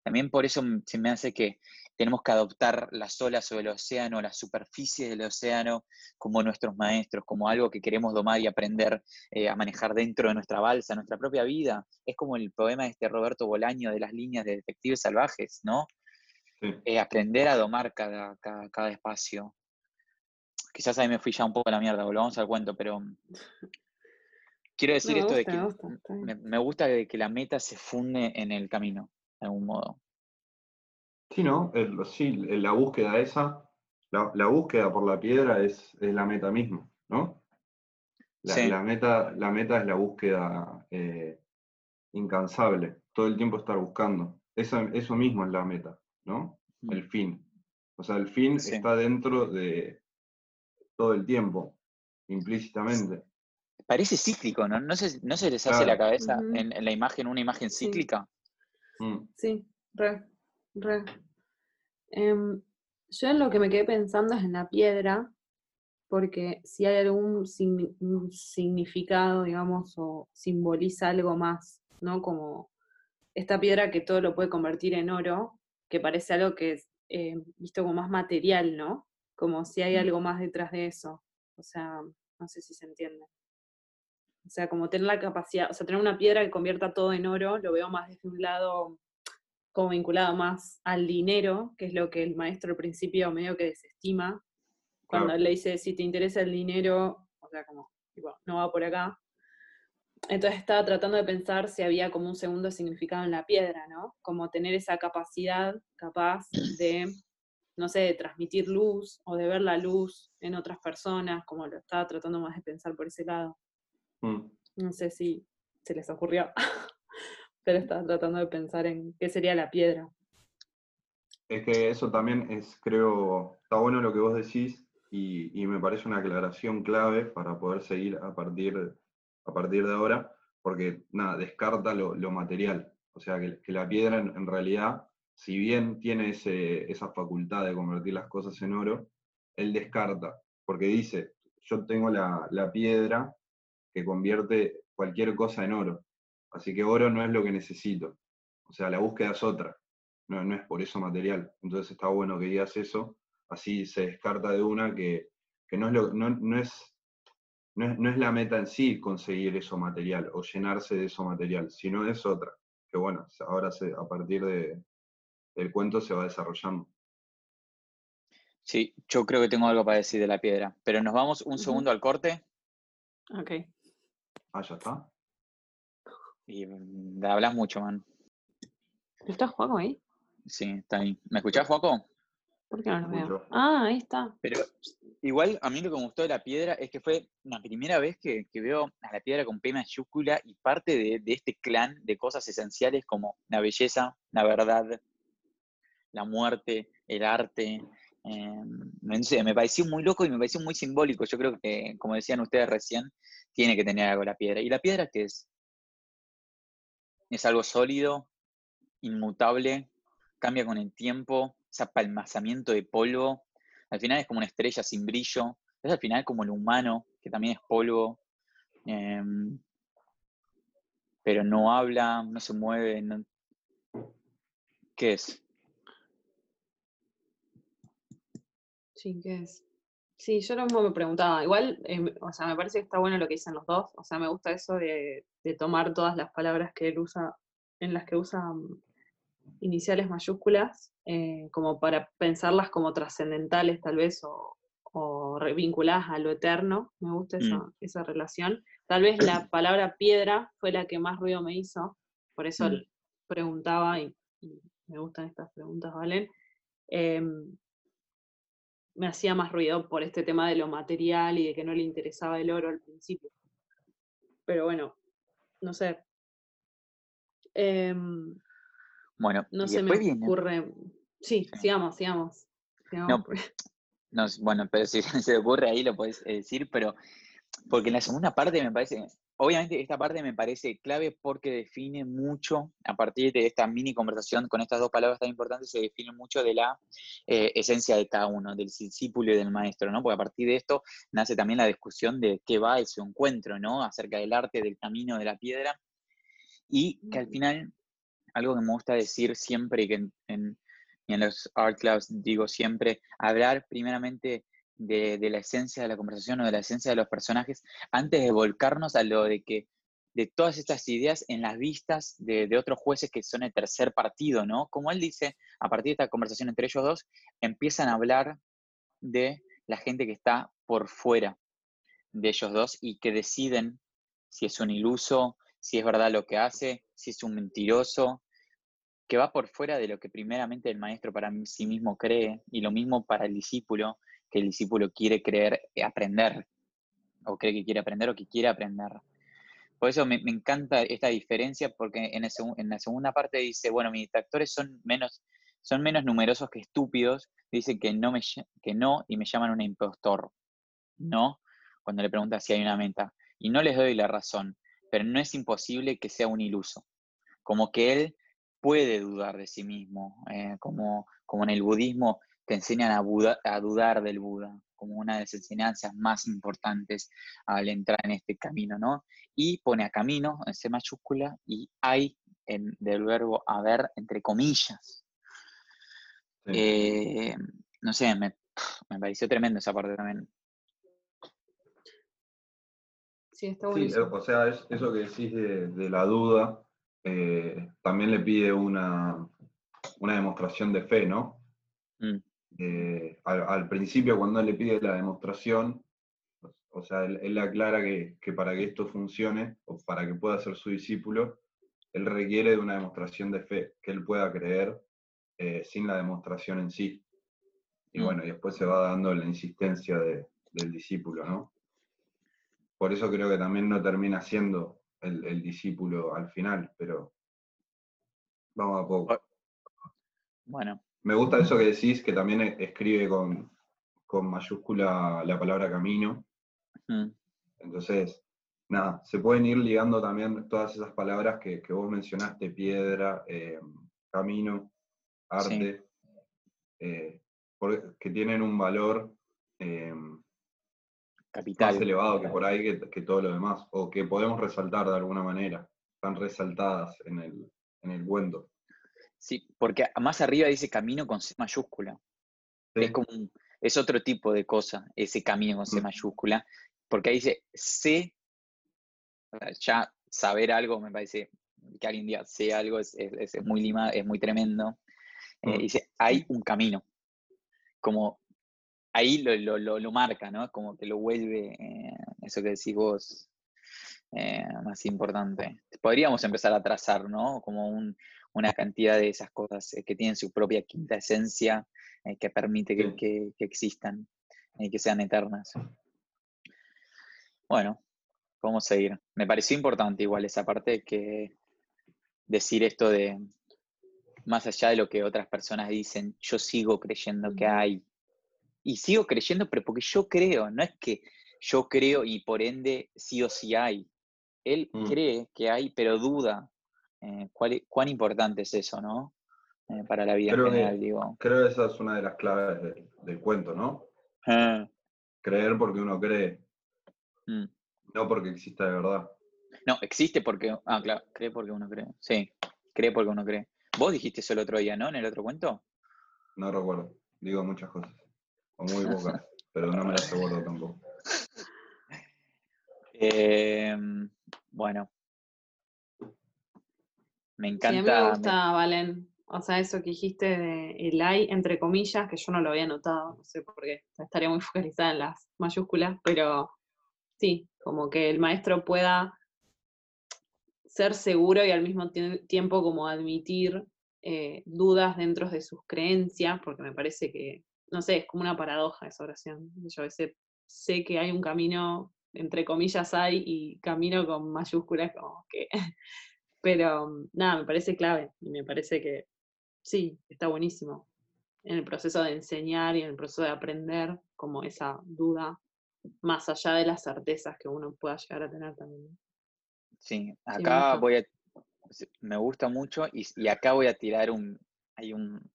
También por eso se me hace que tenemos que adoptar las olas sobre el océano, la superficie del océano, como nuestros maestros, como algo que queremos domar y aprender eh, a manejar dentro de nuestra balsa, nuestra propia vida. Es como el poema de este Roberto Bolaño de las líneas de detectives salvajes, ¿no? Eh, aprender a domar cada, cada, espacio. Quizás ahí me fui ya un poco a la mierda, volvamos al cuento, pero quiero decir esto de que me, gusta que la meta se funde en el camino, de algún modo. Sí, ¿no? sí, la búsqueda esa, la, búsqueda por la piedra es, la meta misma, ¿no? La, meta, la meta es la búsqueda eh, incansable, todo el tiempo estar buscando. Eso, eso mismo es la meta, ¿no? Mm. El fin. O sea, el fin está dentro de todo el tiempo, implícitamente. Parece cíclico, ¿no? ¿No se, no se les hace la cabeza en, la imagen una imagen cíclica? Sí, mm. re. Em, yo en lo que me quedé pensando es en la piedra, porque si hay algún significado, digamos, o simboliza algo más, ¿no? Como esta piedra que todo lo puede convertir en oro, que parece algo que es eh, visto como más material, ¿no? Como si hay algo más detrás de eso. O sea, no sé si se entiende. O sea, como tener la capacidad, o sea, tener una piedra que convierta todo en oro, lo veo más desde un lado como vinculado más al dinero, que es lo que el maestro al principio medio que desestima, cuando le dice, si te interesa el dinero, o sea, como, no va por acá. Entonces estaba tratando de pensar si había como un segundo significado en la piedra, ¿no? Como tener esa capacidad capaz de, no sé, de transmitir luz o de ver la luz en otras personas, como lo estaba tratando más de pensar por ese lado. Mm. No sé si se les ocurrió. [LAUGHS] pero estaba tratando de pensar en qué sería la piedra. Es que eso también es, creo, está bueno lo que vos decís y, me parece una aclaración clave para poder seguir a partir, a partir de ahora, porque nada, descarta lo, material. O sea, que, la piedra en, realidad, si bien tiene esa facultad de convertir las cosas en oro, él descarta, porque dice, yo tengo la, la piedra que convierte cualquier cosa en oro. Así que oro no es lo que necesito. O sea, la búsqueda es otra. No, no es por eso material. Entonces está bueno que digas eso. Así se descarta de una que, no, es lo, no, es, no, es, la meta en sí conseguir eso material o llenarse de eso material, sino es otra. Que bueno, ahora a partir de, del cuento se va desarrollando. Sí, yo creo que tengo algo para decir de la piedra, pero nos vamos un segundo al corte. Ok. Ah, ya está. Y mm, hablas mucho, man. ¿Está Juaco ahí? Sí, está ahí. ¿Me escuchás, Juaco? ¿Por qué no lo veo? Ah, ahí está. Pero igual a mí lo que me gustó de la piedra es que fue la primera vez que, veo a la piedra con P mayúscula y parte de, este clan de cosas esenciales como la belleza, la verdad, la muerte, el arte. Eh, me pareció muy loco y me pareció muy simbólico. Yo creo que, como decían ustedes recién, tiene que tener algo la piedra. ¿Y la piedra qué es? es algo sólido, inmutable, cambia con el tiempo, ese apalmazamiento de polvo. Al final es como una estrella sin brillo. Es al final como el humano, que también es polvo. Em, pero no habla, no se mueve. ¿Qué es? Sí, yo lo mismo me preguntaba. Igual, em, o sea, me parece que está bueno lo que dicen los dos. O sea, me gusta eso de, tomar todas las palabras que él usa, en las que usa mm, iniciales mayúsculas, eh, como para pensarlas como trascendentales tal vez, o, o vinculadas a lo eterno. Me gusta mm. esa, relación. Tal vez la palabra piedra fue la que más ruido me hizo, por eso mm. preguntaba, y, me gustan estas preguntas, ¿valen? Em, me hacía más ruido por este tema de lo material y de que no le interesaba el oro al principio. Pero bueno, no sé. Em, bueno, no se me ocurre. Sí, sigamos, sigamos. No, bueno, pero si [LAUGHS] se te ocurre ahí lo puedes decir, pero porque en la segunda parte me parece obviamente esta parte me parece clave porque define mucho, a partir de esta mini conversación con estas dos palabras tan importantes, se define mucho de la eh, esencia de cada uno, del discípulo y del maestro, ¿no? Porque a partir de esto nace también la discusión de qué va ese encuentro, ¿no? Acerca del arte, del camino, de la piedra, y que al final, algo que me gusta decir siempre y que en, en, en los art clubs digo siempre, hablar primeramente de, la esencia de la conversación o de la esencia de los personajes antes de volcarnos a lo de que de todas estas ideas en las vistas de, otros jueces que son el tercer partido, ¿no? Como él dice, a partir de esta conversación entre ellos dos, empiezan a hablar de la gente que está por fuera de ellos dos y que deciden si es un iluso, si es verdad lo que hace, si es un mentiroso, que va por fuera de lo que primeramente el maestro para sí mismo cree y lo mismo para el discípulo, que el discípulo quiere creer, eh, aprender, o cree que quiere aprender o que quiere aprender. Por eso me, encanta esta diferencia, porque en, en, la segunda parte dice, bueno, mis detractores son menos, son menos numerosos que estúpidos, dice que no, me, que no y me llaman un impostor, ¿no? Cuando le pregunta si hay una meta. Y no les doy la razón, pero no es imposible que sea un iluso. Como que él puede dudar de sí mismo, eh, como, como en el budismo te enseñan a, dudar del Buda como una de las enseñanzas más importantes al entrar en este camino, ¿no? Y pone a camino en C mayúscula y hay en, del verbo haber entre comillas. Eh, no sé, me, pareció tremendo esa parte también. Sí, está bueno. Sí, o sea, eso que decís de, la duda, eh, también le pide una, una demostración de fe, ¿no? Eh, al, principio cuando él le pide la demostración, o sea, él, aclara que, para que esto funcione, o para que pueda ser su discípulo, él requiere de una demostración de fe, que él pueda creer eh, sin la demostración en sí. Y mm. bueno, y después se va dando la insistencia del discípulo, ¿no? Por eso creo que también no termina siendo el, el discípulo al final, pero vamos a poco. Bueno, me gusta eso que decís, que también e-, escribe con, mayúscula la palabra camino. Entonces, nada, se pueden ir ligando también todas esas palabras que, vos mencionaste, piedra, eh, camino, arte, eh, que tienen un valor eh, Capital. más elevado que por ahí que, que, todo lo demás, o que podemos resaltar de alguna manera, están resaltadas en el, en el cuento. Sí, porque más arriba dice camino con C mayúscula. Es como es otro tipo de cosa, ese camino con C mayúscula, porque ahí dice C, ya saber algo me parece que alguien diga sé algo es, muy lima, es muy tremendo. Eh, dice, hay un camino. Como ahí lo, lo, marca, ¿no? Como que lo vuelve, eh, eso que decís vos, eh, más importante. Podríamos empezar a trazar, ¿no? Como un, una cantidad de esas cosas eh, que tienen su propia quinta esencia, eh, que permite que, existan y que sean eternas. Bueno, vamos a seguir. Me pareció importante igual esa parte que decir esto de, más allá de lo que otras personas dicen, yo sigo creyendo que hay. Y sigo creyendo, pero porque yo creo, no es que yo creo y por ende sí o sí hay. Él mm. cree que hay, pero duda eh, ¿Cuán importante es eso, no? Eh, para la vida creo general, que, digo. Creo que esa es una de las claves del, cuento, ¿no? Ah. Creer porque uno cree. Mm. No porque exista de verdad. No, existe porque. Ah, claro, cree porque uno cree. Sí, cree porque uno cree. Vos dijiste eso el otro día, ¿no? En el otro cuento. No recuerdo. Digo muchas cosas. O muy pocas. [LAUGHS] pero no me las recuerdo tampoco. Em, bueno, me encanta. Sí, a mí me gusta, Valen. O sea, eso que dijiste de el hay, entre comillas, que yo no lo había notado, no sé por qué, estaría muy [LAUGHS] focalizada en las mayúsculas, pero sí, como que el maestro pueda ser seguro y al mismo tiempo como admitir eh, dudas dentro de sus creencias, porque me parece que, no sé, es como una paradoja esa oración. Yo a veces sé que hay un camino, entre comillas hay, y camino con mayúsculas como que [LAUGHS] pero mm, nada, me parece clave y me parece que sí, está buenísimo en el proceso de enseñar y en el proceso de aprender, como esa duda, más allá de las certezas que uno pueda llegar a tener también. Sí, acá voy a, me gusta mucho y, acá voy a tirar un, hay un,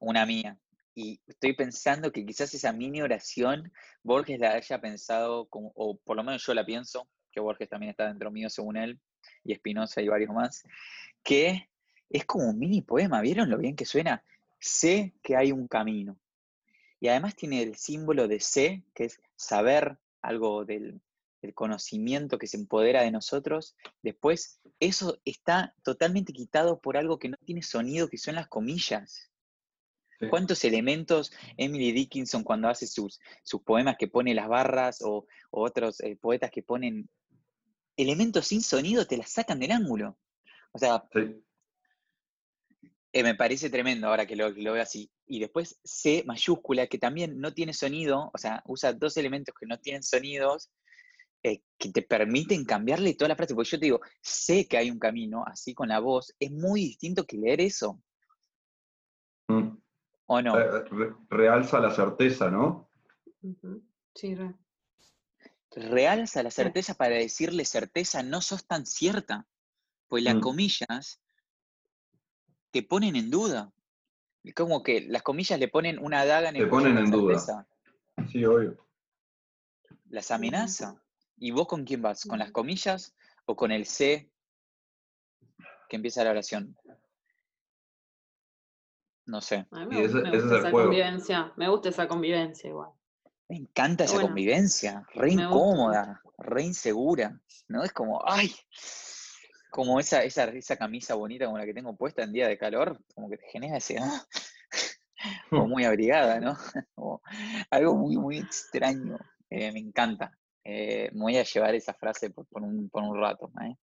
una mía. Y estoy pensando que quizás esa mini oración Borges la haya pensado, como, o por lo menos yo la pienso, que Borges también está dentro mío según él, y Espinosa y varios más, que es como un mini poema, ¿vieron lo bien que suena? Sé que hay un camino. Y además tiene el símbolo de sé, que es saber algo del, conocimiento que se empodera de nosotros. Después, eso está totalmente quitado por algo que no tiene sonido, que son las comillas. ¿Cuántos elementos Emily Dickinson cuando hace sus, sus poemas que pone las barras o, otros eh, poetas que ponen elementos sin sonido, te las sacan del ángulo? O sea, eh, me parece tremendo ahora que lo, veo así. Y después C mayúscula, que también no tiene sonido, o sea, usa dos elementos que no tienen sonidos, eh, que te permiten cambiarle toda la frase. Porque yo te digo, sé que hay un camino, así con la voz, es muy distinto que leer eso. Mm. ¿O no? realza la certeza, ¿no? Sí, Realza la certeza para decirle certeza, no sos tan cierta. Pues las mm. comillas te ponen en duda. Es como que las comillas le ponen una daga en el Te ponen en duda. Sí, obvio. Las amenaza. ¿Y vos con quién vas? ¿Con las comillas o con el C que empieza la oración? No sé. me, gusta esa convivencia. Me gusta esa convivencia igual. Me encanta esa convivencia, re incómoda, re insegura, ¿no? Es como, ay, como esa, esa, esa camisa bonita como la que tengo puesta en día de calor, como que te genera ese, ¡ah! [LAUGHS] como muy abrigada, ¿no? [LAUGHS] algo muy, muy extraño. Eh, me encanta. Eh, me voy a llevar esa frase por, un, rato. ¿eh?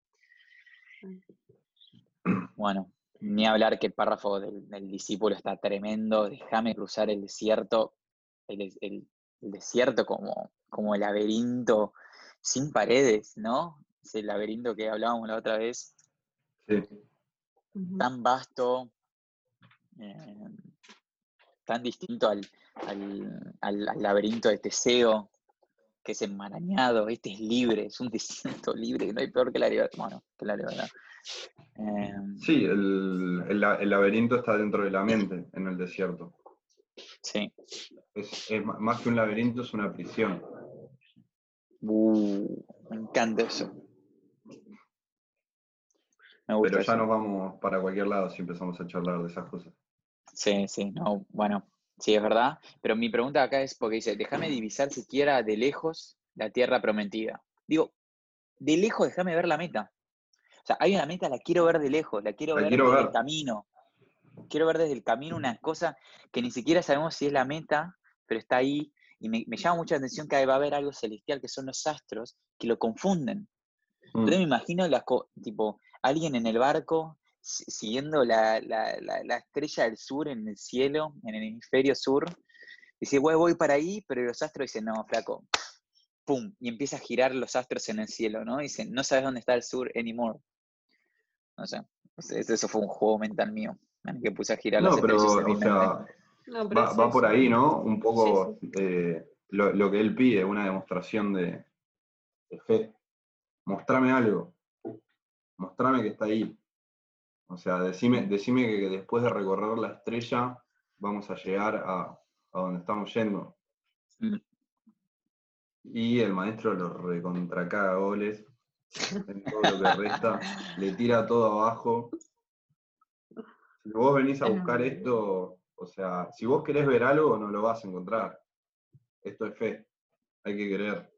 Bueno, ni hablar que el párrafo del, discípulo está tremendo. Déjame cruzar el desierto, el, desierto como, como el laberinto sin paredes, ¿no? ese laberinto que hablábamos la otra vez, tan vasto, eh, tan distinto al, laberinto de Teseo, que es enmarañado, este es libre, es un [LAUGHS] desierto libre, que no hay peor que la libertad. Bueno, que la libertad. Eh, sí, el, laberinto está dentro de la mente, en el desierto. Sí. Es, más que un laberinto, es una prisión. Uh, me encanta eso. Pero ya nos vamos para cualquier lado si empezamos a charlar de esas cosas. Sí, sí, no, bueno, sí, es verdad. Pero mi pregunta acá es porque dice, déjame divisar siquiera de lejos la tierra prometida. Digo, de lejos déjame ver la meta. O sea, hay una meta, la quiero ver de lejos, la quiero ver desde el camino. Quiero ver desde el camino una cosa que ni siquiera sabemos si es la meta, pero está ahí. Y me, llama mucha atención que va a haber algo celestial que son los astros que lo confunden. Yo mm. me imagino las tipo, alguien en el barco siguiendo la, estrella del sur en el cielo, en el hemisferio sur. Dice, voy, voy para ahí, pero los astros dicen, no, flaco, pum, y empieza a girar los astros en el cielo, ¿no? Dicen, no sabes dónde está el sur anymore. No sé, eso fue un juego mental mío, que puse a girar no, pero, o sea, va, por ahí, ¿no? Un poco eh, lo, que él pide, una demostración de, de fe. Mostrame algo mostrame que está ahí. O sea, decime, decime que después de recorrer la estrella vamos a llegar a, donde estamos yendo. Mm. Y el maestro lo recontracaga goles en todo lo que resta, le tira todo abajo. Si vos venís a [LAUGHS] buscar esto, o sea, si vos querés ver algo, no lo vas a encontrar. Esto es fe, hay que querer.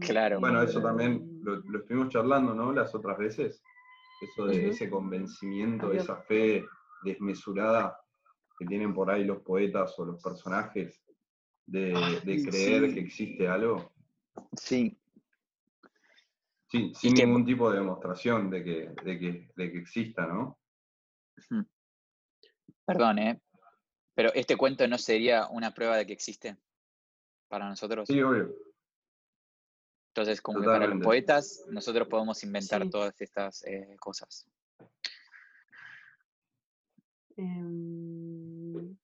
Claro. Bueno, eso también lo, estuvimos charlando, ¿no? Las otras veces. Eso de ese convencimiento, esa fe desmesurada que tienen por ahí los poetas o los personajes de, creer que existe algo. Sí. Sí, sin ningún tipo de demostración de que, de que, de que exista, ¿no? Perdón, ¿eh? Pero este cuento no sería una prueba de que existe para nosotros. Sí, obvio. Entonces, como que para los poetas, nosotros podemos inventar todas estas eh, cosas. Em,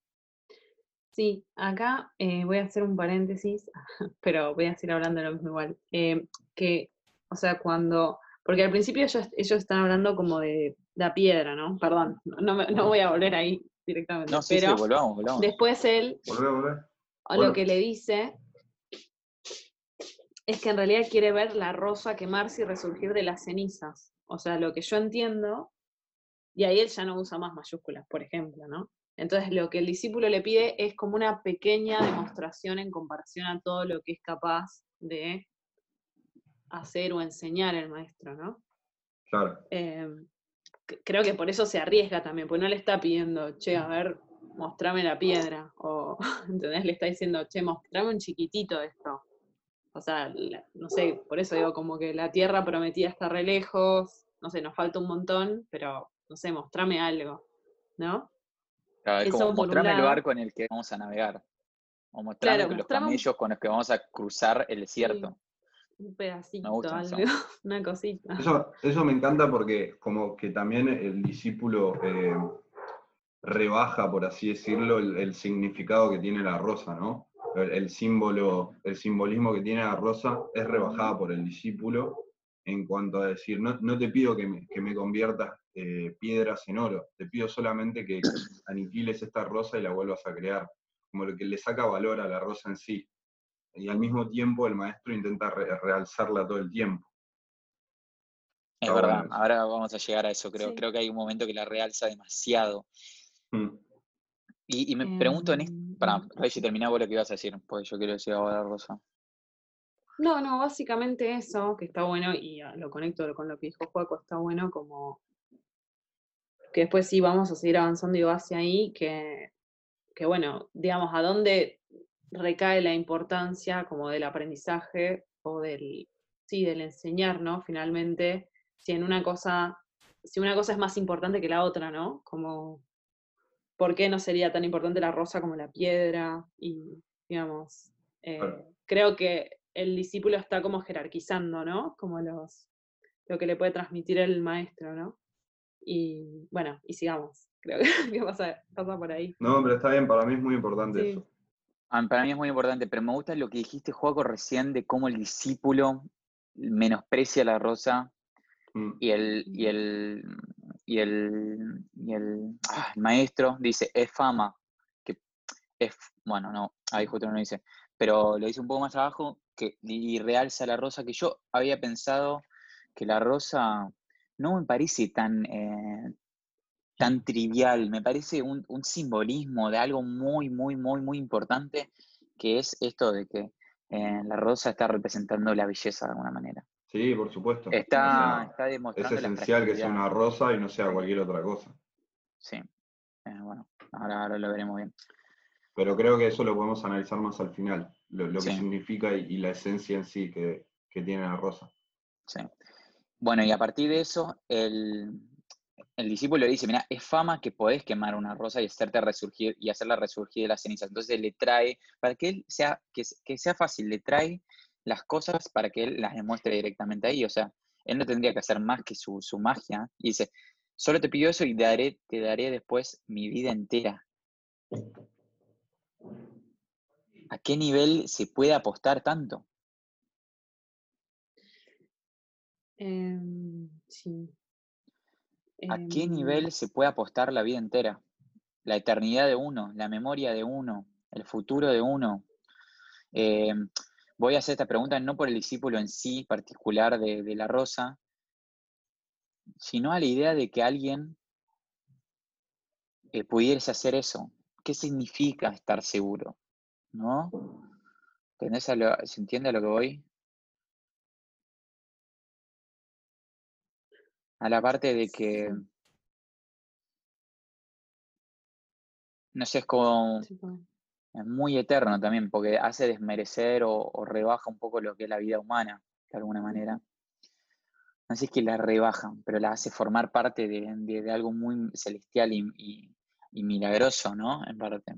Sí, acá eh, voy a hacer un paréntesis, [LAUGHS] pero voy a seguir hablando de lo mismo igual. Eh, que, o sea, cuando, porque al principio ellos, están hablando como de la piedra, ¿no? Perdón, no, voy a volver ahí directamente. No, sí, pero volvamos, volvamos. Después él, lo que le dice es que en realidad quiere ver la rosa quemarse y resurgir de las cenizas. O sea, lo que yo entiendo, y ahí él ya no usa más mayúsculas, por ejemplo, ¿no? Entonces lo que el discípulo le pide es como una pequeña demostración en comparación a todo lo que es capaz de hacer o enseñar el maestro, ¿no? Claro. Em, creo que por eso se arriesga también, porque no le está pidiendo, che, a ver, mostrame la piedra, o, [LAUGHS] ¿entendés? Le está diciendo, che, mostrame un chiquitito de esto. O sea, no sé, por eso digo, como que la tierra prometida está re lejos, no sé, nos falta un montón, pero, no sé, mostrame algo, ¿no? es como mostrame el barco en el que vamos a navegar. O mostrame los camellos con los que vamos a cruzar el desierto. Un pedacito, algo, [LAUGHS] una cosita. Eso, me encanta porque como que también el discípulo eh, rebaja, por así decirlo, el, significado que tiene la rosa, ¿no? El, símbolo, el simbolismo que tiene la rosa es rebajada por el discípulo en cuanto a decir, no, no te pido que me, que me conviertas eh, piedras en oro. Te pido solamente que [COUGHS] aniquiles esta rosa y la vuelvas a crear, como lo que le saca valor a la rosa en sí. Y al mismo tiempo el maestro intenta realzarla todo el tiempo. Es verdad, ahora vamos a llegar a eso, creo. Creo que hay un momento que la realza demasiado. Mm. Y, me pregunto en esto, para, ver si terminaba lo que ibas a decir, porque yo quiero decir ahora Rosa. No, no, básicamente eso, que está bueno, y lo conecto con lo que dijo Juaco, está bueno como que después sí vamos a seguir avanzando y va hacia ahí, que, que bueno, digamos, a dónde recae la importancia como del aprendizaje o del, sí, del enseñar, ¿no? Finalmente, si en una cosa, si una cosa es más importante que la otra, ¿no? Como, ¿por qué no sería tan importante la rosa como la piedra? Y, digamos, eh, creo que el discípulo está como jerarquizando, ¿no? Como los, lo que le puede transmitir el maestro, ¿no? Y bueno, y sigamos. [LAUGHS] Creo que pasa, por ahí. No, pero está bien, para mí es muy importante eso. Ah, para mí es muy importante, pero me gusta lo que dijiste, Juaco, recién de cómo el discípulo menosprecia la rosa mm. y el, y el, y el, y el, ah, el, maestro dice, es fama, que es, bueno, no, ahí justo no lo dice, pero lo dice un poco más abajo, que, y realza la rosa, que yo había pensado que la rosa no me parece tan, eh, tan trivial, me parece un, simbolismo de algo muy, muy, muy, muy importante, que es esto de que eh, la rosa está representando la belleza de alguna manera. Sí, por supuesto. Está, está demostrando. Es esencial que sea una rosa y no sea cualquier otra cosa. Sí. Eh, bueno, ahora, lo veremos bien. Pero creo que eso lo podemos analizar más al final, lo, que significa y, la esencia en sí que, que tiene la rosa. Sí. Bueno, y a partir de eso, el, discípulo le dice, mira, es fama que podés quemar una rosa y hacerte resurgir y hacerla resurgir de las cenizas. Entonces le trae, para que él sea, que, sea fácil, le trae las cosas para que él las demuestre directamente ahí. O sea, él no tendría que hacer más que su, magia. Y dice, solo te pido eso y daré, te daré después mi vida entera. ¿A qué nivel se puede apostar tanto? Em, sí. ¿A qué em, nivel se puede apostar la vida entera? La eternidad de uno, la memoria de uno, el futuro de uno. Em, voy a hacer esta pregunta no por el discípulo en sí particular de, la rosa, sino a la idea de que alguien eh, pudiese hacer eso. ¿Qué significa estar seguro? ¿No? ¿Se entiende a lo que voy? A la parte de que, no sé, es como, es muy eterno también, porque hace desmerecer o, rebaja un poco lo que es la vida humana, de alguna manera. Si es que la rebaja, pero la hace formar parte de, algo muy celestial y, milagroso, ¿no? En parte.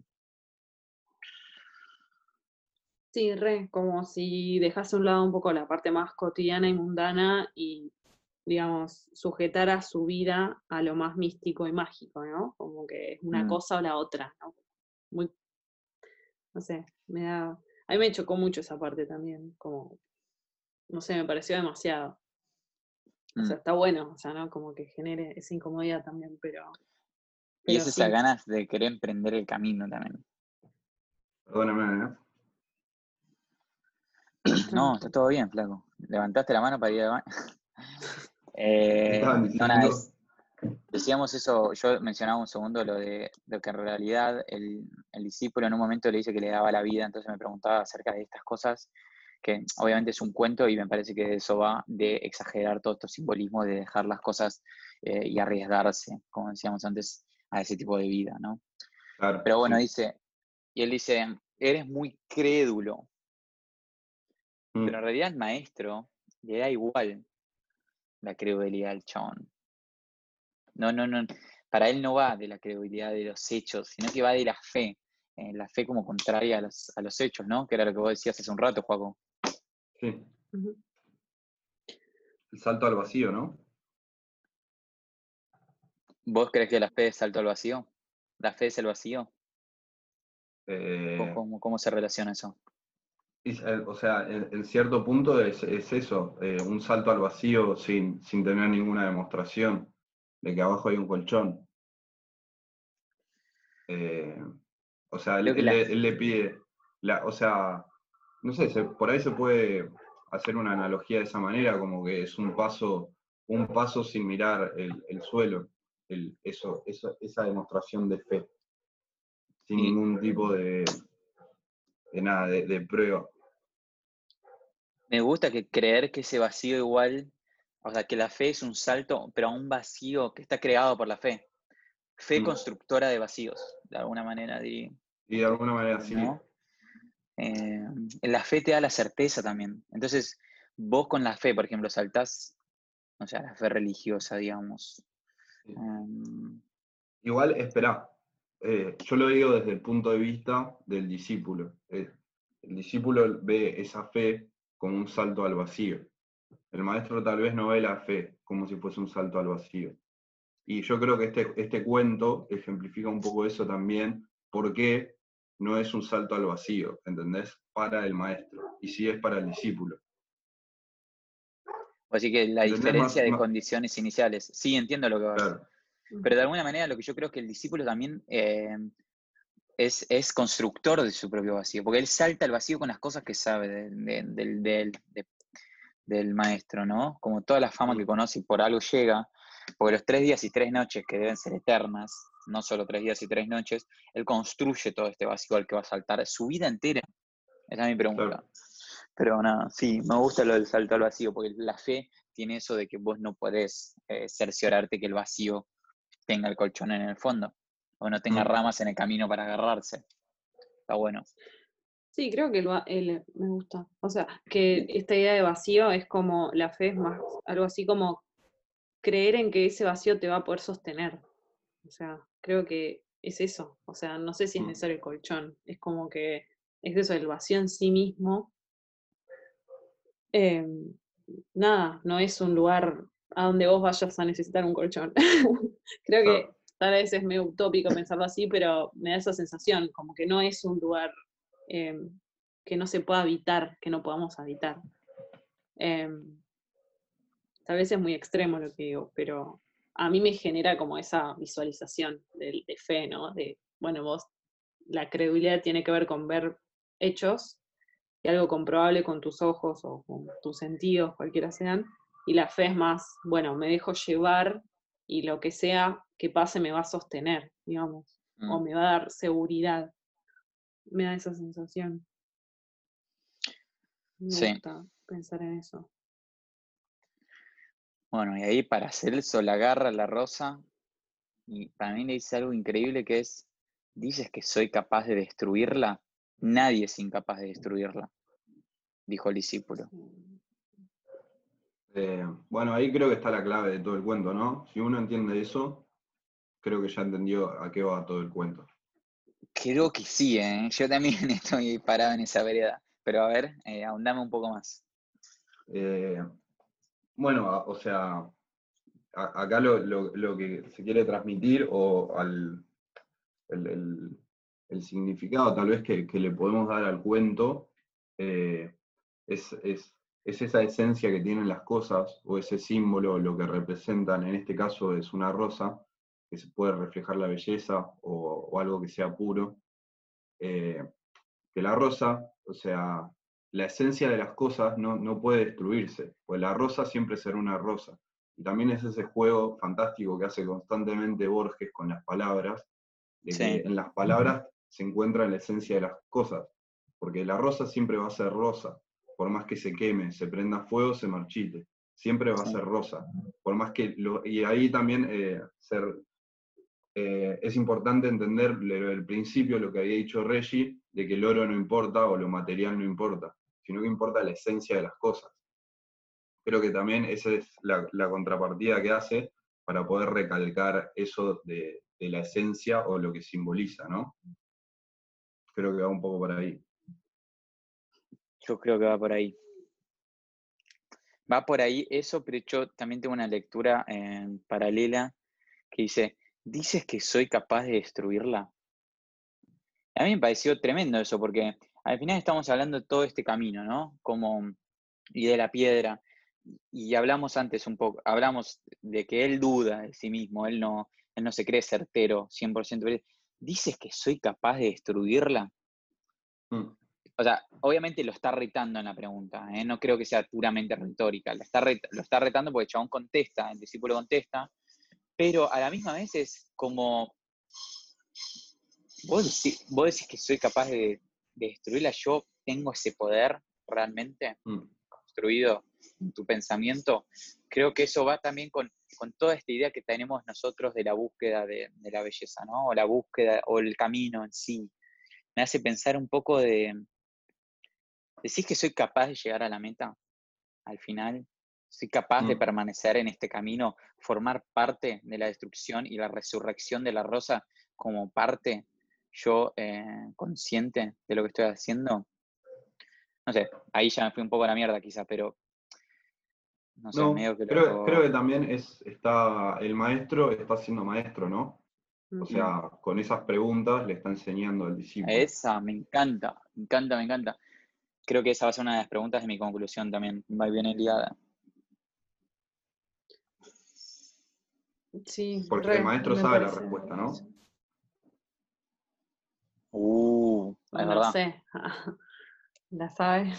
Sí, re, como si dejase a un lado un poco la parte más cotidiana y mundana y digamos, sujetar a su vida a lo más místico y mágico, ¿no? Como que es una mm. cosa o la otra, ¿no? Muy, no sé, me da, a mí me chocó mucho esa parte también, como, no sé, me pareció demasiado. O sea, mm. está bueno, o sea, ¿no? Como que genere esa incomodidad también, pero... y es esas ganas de querer emprender el camino también. Perdóname, ¿eh? No, está todo bien, flaco. Levantaste la mano para ir al baño. [LAUGHS] eh, no, nada, decíamos eso, yo mencionaba un segundo lo de lo que en realidad el, discípulo en un momento le dice que le daba la vida, entonces me preguntaba acerca de estas cosas, que obviamente es un cuento y me parece que eso va de exagerar todo estos simbolismos, de dejar las cosas eh, y arriesgarse, como decíamos antes, a ese tipo de vida, ¿no? Pero bueno, dice, y él dice, eres muy crédulo, mm. pero en realidad el maestro le da igual la credibilidad al chabón. No, no, no. Para él no va de la credibilidad de los hechos, sino que va de la fe. Eh, la fe como contraria a los, a los, hechos, ¿no? Que era lo que vos decías hace un rato, Juaco. Sí. El salto al vacío, ¿no? ¿Vos crees que la fe es salto al vacío? ¿La fe es el vacío? Eh, ¿Cómo, se relaciona eso? O sea, en, cierto punto es, eso, eh, un salto al vacío sin, sin tener ninguna demostración de que abajo hay un colchón. Eh, o sea, él, le pide, la, o sea, no sé, por ahí se puede hacer una analogía de esa manera, como que es un paso, un paso sin mirar el, suelo, el, eso, esa demostración de fe, sin ningún tipo de, de nada, de prueba. Me gusta que creer que ese vacío igual o sea, que la fe es un salto, pero a un vacío que está creado por la fe. Fe mm. constructora de vacíos, de alguna manera diría. Y de alguna manera sí. Eh, la fe te da la certeza también. Entonces, vos con la fe, por ejemplo, saltás, o sea, la fe religiosa, digamos. Em, Igual, espera, eh, yo lo digo desde el punto de vista del discípulo. Eh, el discípulo ve esa fe como un salto al vacío. El maestro tal vez no ve la fe como si fuese un salto al vacío. Y yo creo que este, este cuento ejemplifica un poco eso también, porque no es un salto al vacío, ¿entendés? Para el maestro, y sí es para el discípulo. Así que la diferencia de condiciones iniciales, sí entiendo lo que vas a Pero de alguna manera lo que yo creo es que el discípulo también eh, es, es, constructor de su propio vacío, porque él salta al vacío con las cosas que sabe de, de, del maestro, ¿no? Como toda la fama que conoce y por algo llega, porque los tres días y tres noches que deben ser eternas, no solo tres días y tres noches, él construye todo este vacío al que va a saltar su vida entera. Esa es mi pregunta. Pero nada, sí, me gusta lo del salto al vacío, porque la fe tiene eso de que vos no podés eh, cerciorarte que el vacío tenga el colchón en el fondo, o no tenga mm. ramas en el camino para agarrarse. Está bueno. Sí, creo que el, me gusta. O sea, que esta idea de vacío es como la fe es más, algo así como creer en que ese vacío te va a poder sostener. O sea, creo que es eso. O sea, no sé si es mm. necesario el colchón. Es como que es eso, el vacío en sí mismo. Em, nada, no es un lugar a donde vos vayas a necesitar un colchón. [LAUGHS] creo que tal vez es medio utópico pensarlo así, pero me da esa sensación, como que no es un lugar Em, que no se pueda habitar, que no podamos habitar. Em, tal vez es muy extremo lo que digo, pero a mí me genera como esa visualización de, fe, ¿no? De, bueno, vos, la credibilidad tiene que ver con ver hechos y algo comprobable con tus ojos o con tus sentidos, cualquiera sean, y la fe es más, bueno, me dejo llevar y lo que sea que pase me va a sostener, digamos, o mm. me va a dar seguridad me da esa sensación. Me sí. gusta pensar en eso. Bueno, y ahí para hacer el sol agarra la rosa y para mí le dice algo increíble que es, dices que soy capaz de destruirla, nadie es incapaz de destruirla, dijo el discípulo. Eh, bueno, ahí creo que está la clave de todo el cuento, ¿no? Si uno entiende eso, creo que ya entendió a qué va todo el cuento. Creo que sí, ¿eh? yo también [LAUGHS] estoy parado en esa vereda. Pero a ver, eh, ahondame un poco más. Eh, bueno, o sea, acá lo, que se quiere transmitir o al, el significado tal vez que, le podemos dar al cuento eh, es, esa esencia que tienen las cosas o ese símbolo, lo que representan, en este caso es una rosa, que se puede reflejar la belleza o, algo que sea puro. Eh, que la rosa, o sea, la esencia de las cosas no, no puede destruirse, pues la rosa siempre será una rosa. Y también es ese juego fantástico que hace constantemente Borges con las palabras, de que en las palabras se encuentra la esencia de las cosas, porque la rosa siempre va a ser rosa, por más que se queme, se prenda fuego, se marchite, siempre va a ser rosa, por más que, lo, y ahí también eh, ser, eh, es importante entender el principio, lo que había dicho Reggie, de que el oro no importa o lo material no importa, sino que importa la esencia de las cosas. Creo que también esa es la, contrapartida que hace para poder recalcar eso de, la esencia o lo que simboliza, ¿no? Creo que va un poco por ahí. Yo creo que va por ahí. Va por ahí eso, pero yo también tengo una lectura en paralela que dice, ¿dices que soy capaz de destruirla? A mí me pareció tremendo eso, porque al final estamos hablando de todo este camino, ¿no? Como, y de la piedra. Y hablamos antes un poco, hablamos de que él duda de sí mismo, él no, él no se cree certero, 100%. ¿Dices que soy capaz de destruirla? Mm. O sea, obviamente lo está retando en la pregunta, ¿eh? no creo que sea puramente retórica, lo está, lo está retando porque el chabón contesta, el discípulo contesta, pero a la misma vez es como, vos decís, vos decís que soy capaz de, destruirla, yo tengo ese poder realmente mm. construido en tu pensamiento, creo que eso va también con con toda esta idea que tenemos nosotros de la búsqueda de, la belleza, ¿no? O la búsqueda, o el camino en sí. Me hace pensar un poco de, ¿decís que soy capaz de llegar a la meta al final? ¿Soy capaz de mm. permanecer en este camino, formar parte de la destrucción y la resurrección de la rosa como parte yo eh, consciente de lo que estoy haciendo? No sé, ahí ya me fui un poco a la mierda quizás, pero no, creo, creo, que también es, está, el maestro está siendo maestro, ¿no? O sea, con esas preguntas le está enseñando al discípulo. Esa, me encanta, me encanta, me encanta. Creo que esa va a ser una de las preguntas de mi conclusión también, va bien ligada. Sí. Porque el maestro sabe la respuesta, ¿no? Uh, es verdad. sé. [LAUGHS] la sabe.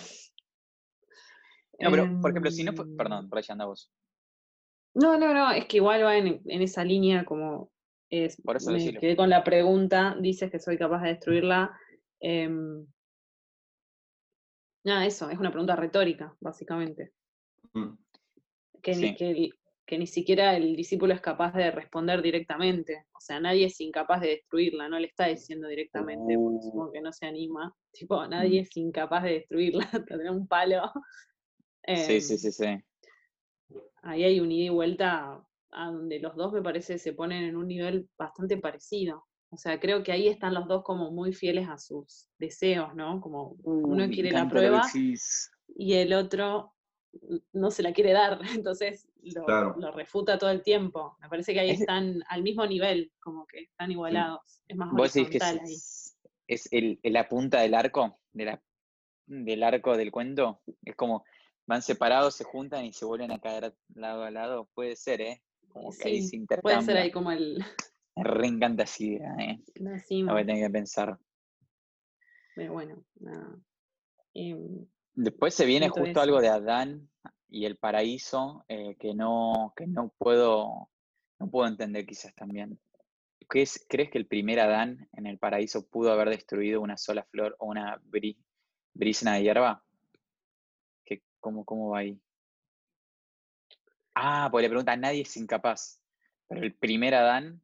No, pero, por ejemplo, si no fue. Em, perdón, por anda vos. No, no, no, es que igual va en, esa línea como. Es, por eso me quedé con la pregunta, dices que soy capaz de destruirla. Em, nada, eso, es una pregunta retórica, básicamente. Mm. Que, ni, que, ni siquiera el discípulo es capaz de responder directamente. O sea, nadie es incapaz de destruirla, no le está diciendo directamente, porque supongo uh. que no se anima. Tipo, nadie mm. es incapaz de destruirla, [LAUGHS] tendrá un palo sí, sí, em, sí, sí. Ahí hay un ida y vuelta a donde los dos me parece se ponen en un nivel bastante parecido. O sea, creo que ahí están los dos como muy fieles a sus deseos, ¿no? Como uno quiere la prueba y el otro no se la quiere dar, [LAUGHS] entonces lo, refuta todo el tiempo. Me parece que ahí están al mismo nivel, como que están igualados. Es más ¿Vos decís que es, es el, la punta del arco, de la, del arco del cuento? Es como van separados, se juntan y se vuelven a caer lado a lado. Puede ser, ¿eh? Como que ahí se Puede ser ahí como el. Me reencanta así, ¿eh? No voy a tener que pensar. Pero bueno, nada. Em, Después se viene justo algo de Adán y el paraíso eh, que, no, que no puedo no puedo entender quizás también. ¿Crees, ¿Crees que el primer Adán en el paraíso pudo haber destruido una sola flor o una brisna de hierba? ¿Cómo, cómo va ahí? Ah, pues le pregunta, nadie es incapaz. Pero el primer Adán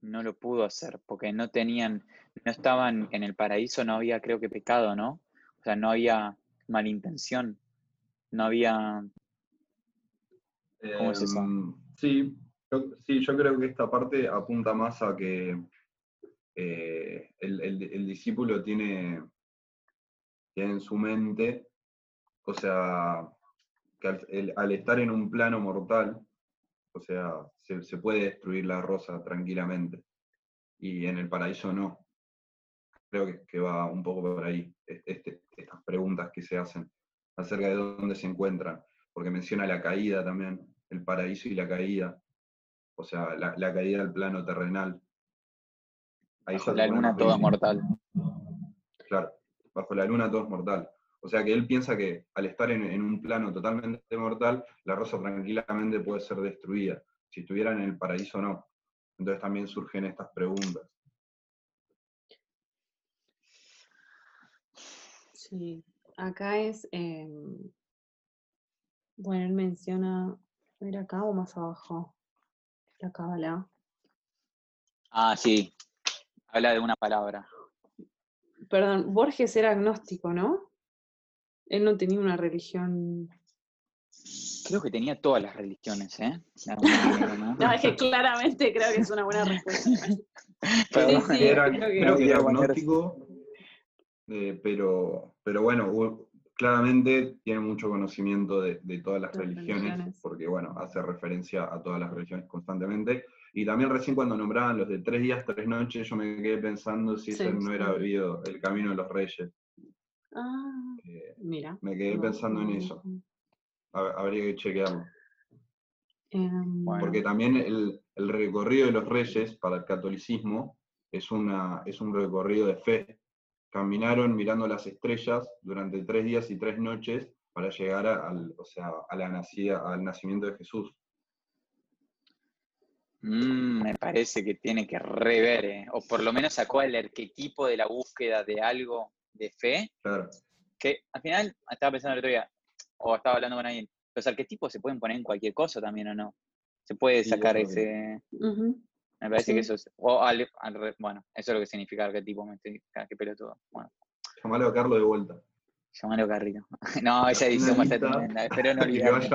no lo pudo hacer porque no tenían, no estaban en el paraíso, no había, creo que, pecado, ¿no? O sea, no había malintención, no había... ¿Cómo es eso? Em, sí, yo, sí, yo creo que esta parte apunta más a que eh, el discípulo tiene en su mente, o sea, que al, estar en un plano mortal, o sea, se, puede destruir la rosa tranquilamente. y en el paraíso no. Creo que, va un poco por ahí, este, estas preguntas que se hacen acerca de dónde se encuentran, porque menciona la caída también, el paraíso y la caída, o sea, la, caída del plano terrenal. bajo la luna todo es mortal. Claro, bajo la luna todo es mortal. O sea que él piensa que al estar en, un plano totalmente mortal, la rosa tranquilamente puede ser destruida. Si estuviera en el paraíso, no. Entonces también surgen estas preguntas. Sí, acá es, em, bueno, él menciona, ¿era acá o más abajo? La cábala. Ah, sí, habla de una palabra. Perdón, Borges era agnóstico, ¿no? Él no tenía una religión. Creo que tenía todas las religiones, ¿eh? [LAUGHS] [LAUGHS] ¿no? es que claramente creo que es una buena respuesta. [LAUGHS] sí, sí, era, creo que, era agnóstico, eh, pero, pero bueno, claramente tiene mucho conocimiento de, todas las, religiones, porque bueno, hace referencia a todas las religiones constantemente. Y también recién cuando nombraban los de tres días, tres noches, yo me quedé pensando si ese no era habido el camino de los reyes. Ah, eh, mira. Me quedé pensando en eso. Habría que chequearlo. Em, porque también el, el, recorrido de los reyes para el catolicismo es, una, es un recorrido de fe. Caminaron mirando las estrellas durante tres días y tres noches para llegar al, o sea, a la nacida, al nacimiento de Jesús. Mm, me parece que tiene que rever, eh, o por lo menos sacó el arquetipo de la búsqueda de algo de fe. Claro. Que al final, estaba pensando el otro día, o estaba hablando con alguien, los arquetipos se pueden poner en cualquier cosa también, ¿o no? Se puede sacar ese. Me parece que eso es. O bueno, eso es lo que significa arquetipo, me estoy. Qué pelotudo. Bueno. Llamalo a Carlos de vuelta. Llamalo a Carrito. [LAUGHS] No, esa edición va a ser tremenda, espero no [LAUGHS] olvidar. [LAUGHS]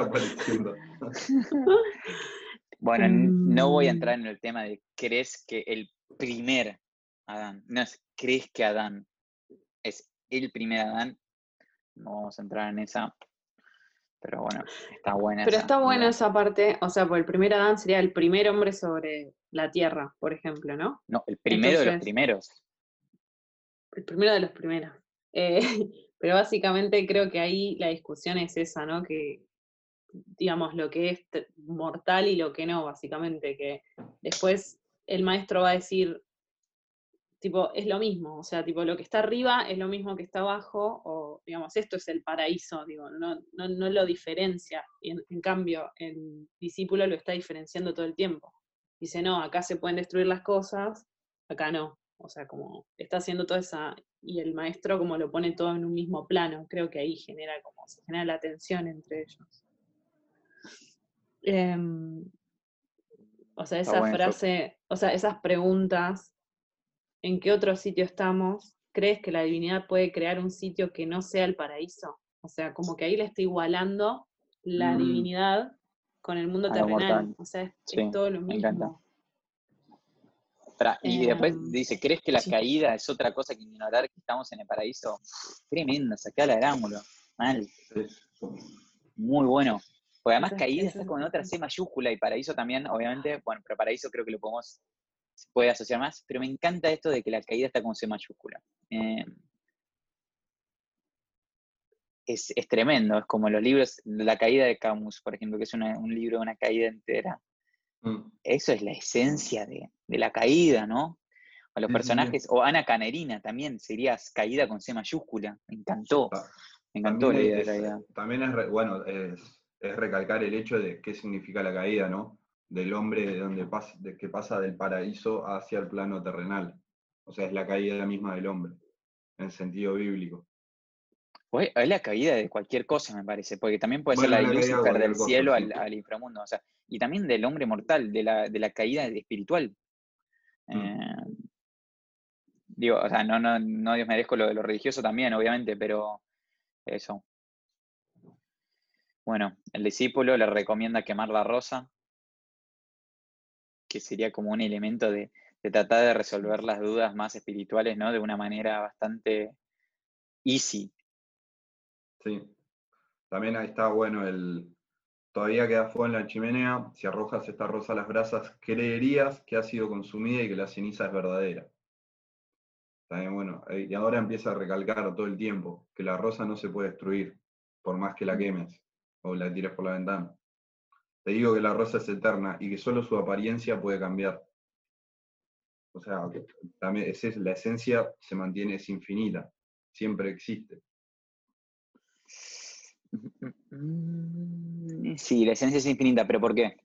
Bueno, no voy a mm. entrar en el tema de crees que el primer Adán, no es crees que Adán es el primer Adán. No vamos a entrar en esa. Pero bueno, está buena. Pero está buena esa parte, o sea, por el primer Adán sería el primer hombre sobre la tierra, por ejemplo, ¿no? No, el primero de los primeros. El primero de los primeros. Eh, [LAUGHS] pero básicamente creo que ahí la discusión es esa, ¿no? Que, digamos, lo que es mortal y lo que no, básicamente, que después el maestro va a decir, tipo, es lo mismo, o sea, tipo, lo que está arriba es lo mismo que está abajo, o, digamos, esto es el paraíso, digo, no, no, lo diferencia, y en, cambio, el discípulo lo está diferenciando todo el tiempo. Dice, no, acá se pueden destruir las cosas, acá no, o sea, como está haciendo toda esa, y el maestro como lo pone todo en un mismo plano, creo que ahí genera como, se genera la tensión entre ellos. Em, o sea, esa frase, o sea, esas preguntas, ¿en qué otro sitio estamos? ¿Crees que la divinidad puede crear un sitio que no sea el paraíso? O sea, como que ahí le está igualando la mm. divinidad con el mundo terrenal. O sea, es, todo lo mismo. y después em, dice, ¿crees que la caída es otra cosa que ignorar que estamos en el paraíso? Tremenda, saqué del ángulo. Mal. Muy bueno. Porque además caída está con otra C mayúscula y paraíso también, obviamente, bueno, pero paraíso creo que lo podemos, se puede asociar más, pero me encanta esto de que la caída está con C mayúscula. Em, es, tremendo, es como los libros, La caída de Camus, por ejemplo, que es un libro de una caída entera. Mm. Eso es la esencia de, la caída, ¿no? O los personajes, o Ana Canerina también serías caída con C mayúscula. Me encantó. Me encantó la idea de la caída. También es, bueno, es es recalcar el hecho de qué significa la caída, ¿no? Del hombre de donde pasa, de que pasa del paraíso hacia el plano terrenal. O sea, es la caída misma del hombre, en sentido bíblico. Pues, es la caída de cualquier cosa, me parece, porque también puede ser la de Lucifer del cielo al, inframundo, o sea, y también del hombre mortal, de la, caída espiritual. Mm. Eh, digo, o sea, no, no, no Dios merezco lo de lo religioso también, obviamente, pero eso. Bueno, el discípulo le recomienda quemar la rosa, que sería como un elemento de, tratar de resolver las dudas más espirituales, ¿no? De una manera bastante easy. Sí. También ahí está bueno el, todavía queda fuego en la chimenea, si arrojas esta rosa a las brasas, creerías que ha sido consumida y que la ceniza es verdadera. bueno, y ahora empieza a recalcar todo el tiempo que la rosa no se puede destruir, por más que la quemes o la tires por la ventana. Te digo que la rosa es eterna y que solo su apariencia puede cambiar. O sea, también es, la esencia se mantiene, es infinita, siempre existe. Mm, sí, la esencia es infinita, pero ¿por qué?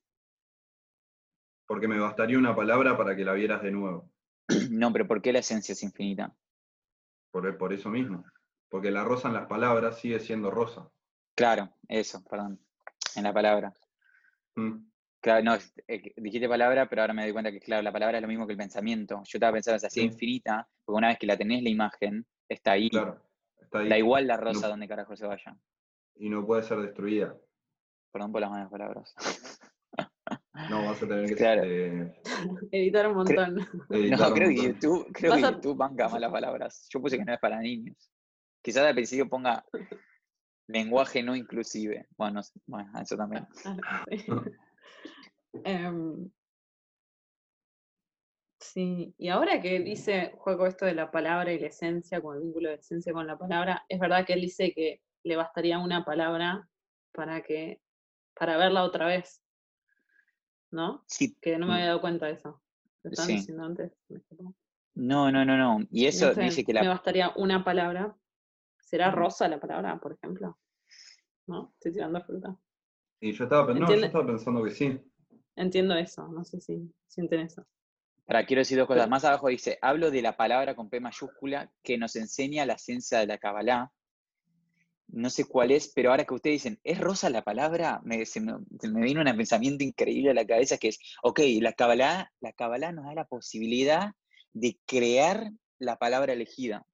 Porque me bastaría una palabra para que la vieras de nuevo. [CLEARS THROAT] No, pero ¿por qué la esencia es infinita? Por, por eso mismo. Porque la rosa en las palabras sigue siendo rosa. Claro, eso, perdón. En la palabra. Mm. Claro, no, eh, dijiste palabra, pero ahora me doy cuenta que, claro, la palabra es lo mismo que el pensamiento. Yo estaba pensando, es así infinita, porque una vez que la tenés la imagen, está ahí. Claro, está ahí. Da igual la rosa donde carajo se vaya. Y no puede ser destruida. Perdón por las malas palabras. No, vas a tener que claro. Eh, editar un montón. no, creo que YouTube, creo que YouTube banca malas palabras. Yo puse que no es para niños. Quizás al principio ponga lenguaje no inclusive. Bueno, bueno eso también. [LAUGHS] Ah, Em, sí, y ahora que dice, juego esto de la palabra y la esencia, con el vínculo de esencia con la palabra, es verdad que él dice que le bastaría una palabra para que, para verla otra vez. ¿No? Sí. Que no me había dado cuenta de eso. ¿Lo estaban diciendo antes? No, no, no, no. Y eso dice que la. Me bastaría una palabra. ¿Será rosa la palabra, por ejemplo? ¿No? Estoy tirando fruta. Y yo estaba, no, yo estaba pensando que sí. Entiendo eso, no sé si sienten eso. Ahora quiero decir dos cosas. Más abajo dice, hablo de la palabra con P mayúscula que nos enseña la ciencia de la Kabbalah. No sé cuál es, pero ahora que ustedes dicen, ¿es rosa la palabra? Me, se me, vino un pensamiento increíble a la cabeza que es, ok, la Kabbalah, la Kabbalah nos da la posibilidad de crear la palabra elegida.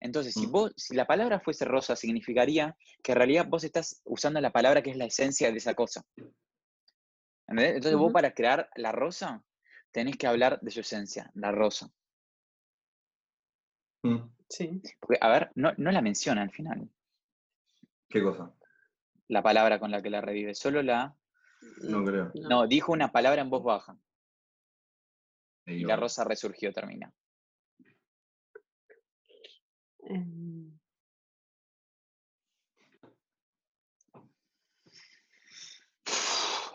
Entonces, si, mm. vos, si la palabra fuese rosa, significaría que en realidad vos estás usando la palabra que es la esencia de esa cosa. Entonces vos para crear la rosa tenés que hablar de su esencia, la rosa. Mm. Sí. Porque, a ver, no, la menciona al final. ¿Qué cosa? La palabra con la que la revive, solo la... No creo. No, dijo una palabra en voz baja. Y la rosa resurgió, termina. Em,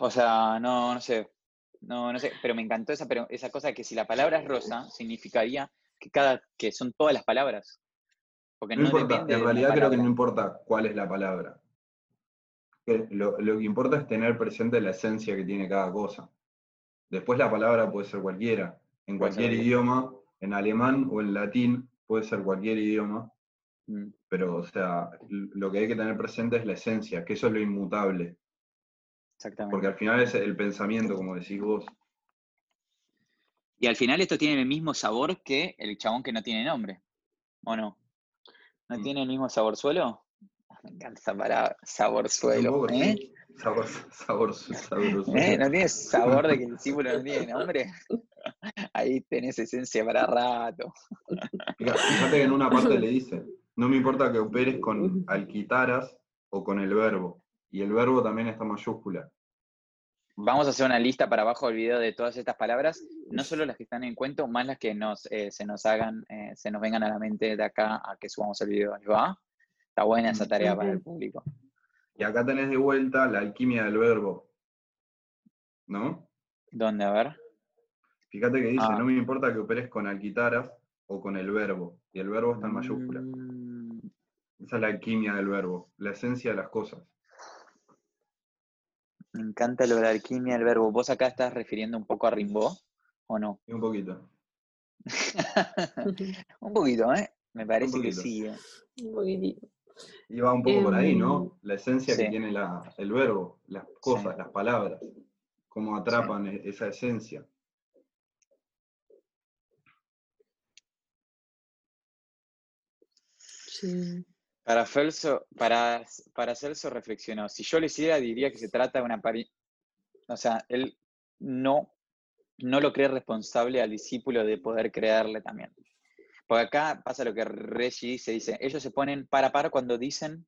O sea, no, no sé. No, no sé, pero me encantó esa, pero esa cosa que si la palabra es rosa, significaría que cada, que son todas las palabras. Porque no, importa, en realidad creo que no importa cuál es la palabra. Lo, que importa es tener presente la esencia que tiene cada cosa. Después la palabra puede ser cualquiera, en cualquier idioma, en alemán o en latín, puede ser cualquier idioma. Mm. Pero, o sea, lo que hay que tener presente es la esencia, que eso es lo inmutable. Porque al final es el pensamiento, como decís vos. Y al final esto tiene el mismo sabor que el chabón que no tiene nombre. ¿O no? ¿No mm. tiene el mismo sabor suelo? Me encanta esa palabra, sabor suelo. ¿eh? Sabor, sabor, [LAUGHS] sabor, ¿Eh? ¿No tiene sabor de que el [LAUGHS] discípulo no tiene nombre? [LAUGHS] Ahí tenés esencia para rato. Fíjate que en una parte le dice, no me importa que operes con alquitaras o con el verbo. Y el verbo también está mayúscula. Vamos a hacer una lista para abajo del video de todas estas palabras, no solo las que están en cuento, más las que nos, eh, se nos hagan, eh, se nos vengan a la mente de acá a que subamos el video. ¿Va? Está buena esa tarea para el público. Y acá tenés de vuelta la alquimia del verbo. ¿No? ¿Dónde? A ver. Fíjate que dice, ah. no me importa que operes con alquitaras o con el verbo. Y el verbo está en mayúscula. Mm. Esa es la alquimia del verbo, la esencia de las cosas. Me encanta lo de la alquimia del verbo. ¿Vos acá estás refiriendo un poco a Rimbaud o no? Un poquito. [LAUGHS] un poquito, ¿eh? Me parece que sí. ¿eh? Un poquitito. Y va un poco por ahí, ¿no? Em, la esencia que tiene el verbo, las cosas, las palabras, cómo atrapan esa esencia. Sí. Para Celso, para, para Celso reflexionó, si yo le hiciera diría que se trata de una o sea, él no, no lo cree responsable al discípulo de poder creerle también. Porque acá pasa lo que Reggie dice, dice, ellos se ponen para par cuando dicen,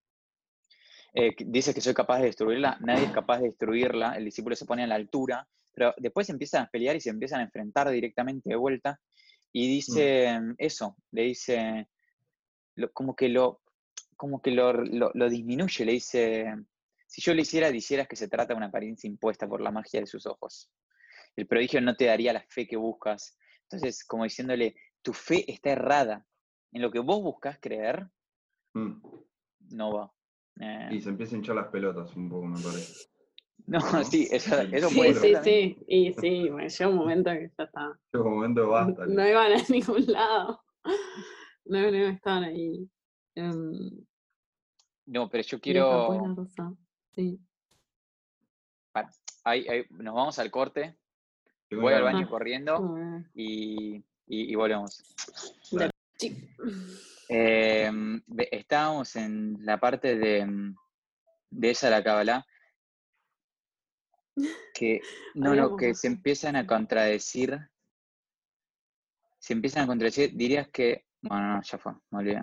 eh, dice que soy capaz de destruirla, nadie es capaz de destruirla, el discípulo se pone a la altura, pero después empiezan a pelear y se empiezan a enfrentar directamente de vuelta y dice mm. eso, le dice, como que, lo, como que lo, lo, disminuye, le dice, si yo lo hiciera, dijeras que se trata de una apariencia impuesta por la magia de sus ojos. El prodigio no te daría la fe que buscas. Entonces, como diciéndole, tu fe está errada. En lo que vos buscas creer, mm. no va. Y se empieza a hinchar las pelotas un poco, me parece. [LAUGHS] No, sí, eso, eso sí, puede Sí, sí, y sí, bueno, llega un momento que ya está. Llega un momento basta. No, iban a [LAUGHS] ningún lado. No, no estaban ahí. Um, no, pero yo quiero. Sí. Bueno, ahí, ahí, nos vamos al corte. Voy al baño corriendo y, y, y volvemos. Eh, estábamos en la parte de, de esa la Kabbalah que [LAUGHS] no, no, que se empiezan a contradecir. Se empiezan a contradecir, dirías que. Bueno, no, ya fue, me olvidé.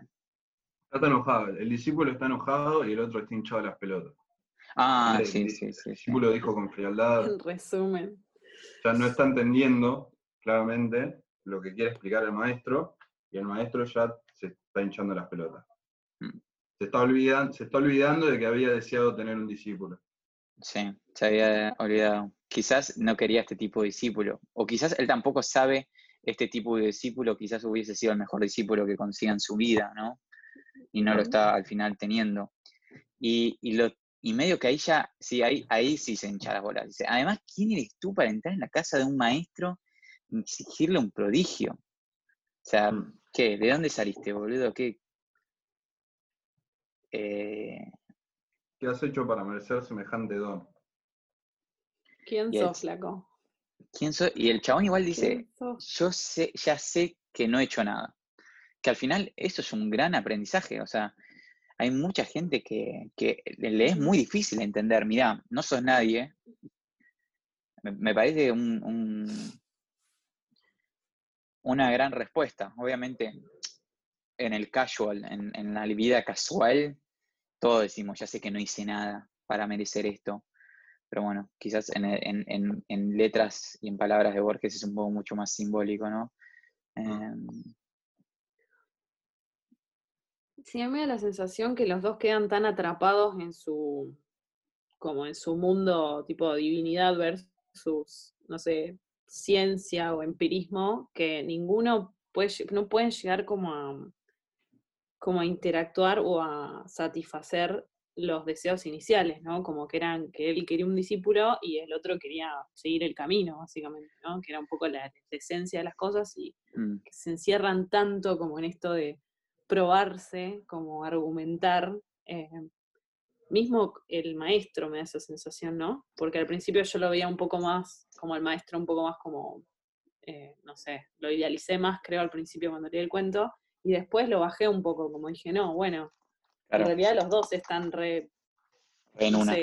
Está enojado, el discípulo está enojado y el otro está hinchado a las pelotas. Ah, sí, sí, sí. El discípulo dijo con frialdad. En resumen. Ya no está entendiendo claramente lo que quiere explicar el maestro y el maestro ya se está hinchando las pelotas. Mm. Se está, olvidando, se está olvidando de que había deseado tener un discípulo. Sí, se había olvidado. Quizás no quería este tipo de discípulo, o quizás él tampoco sabe este tipo de discípulo, quizás hubiese sido el mejor discípulo que consiga en su vida, ¿no? Y no lo está al final teniendo. Y, y, lo, y medio que ahí ya, sí, ahí, ahí sí se hincha las bolas. Dice, además, ¿quién eres tú para entrar en la casa de un maestro y exigirle un prodigio? O sea, mm. ¿qué? ¿De dónde saliste, boludo? ¿Qué? Eh, ¿Qué has hecho para merecer semejante don? ¿Quién sos, flaco? ¿Quién soy? Y el chabón igual dice, yo sé, ya sé que no he hecho nada. Que al final eso es un gran aprendizaje. O sea, hay mucha gente que, le es muy difícil entender, mirá, no sos nadie. Me, parece un, una gran respuesta. Obviamente, en el casual, en, en la vida casual, todos decimos, ya sé que no hice nada para merecer esto, pero bueno, quizás en, letras y en palabras de Borges es un poco mucho más simbólico, ¿no? Em, sí, a mí me da la sensación que los dos quedan tan atrapados en su, como en su mundo tipo divinidad versus, no sé, ciencia o empirismo, que ninguno puede, no pueden llegar como a, como a interactuar o a satisfacer los deseos iniciales, ¿no? Como que eran que él quería un discípulo y el otro quería seguir el camino, básicamente, ¿no? Que era un poco la, esencia de las cosas y mm. que se encierran tanto como en esto de probarse, como argumentar. Eh, mismo el maestro me da esa sensación, ¿no? Porque al principio yo lo veía un poco más, como el maestro, un poco más como, eh, no sé, lo idealicé más, creo, al principio cuando leí el cuento, y después lo bajé un poco, como dije, no, bueno, en realidad los dos están re... En una.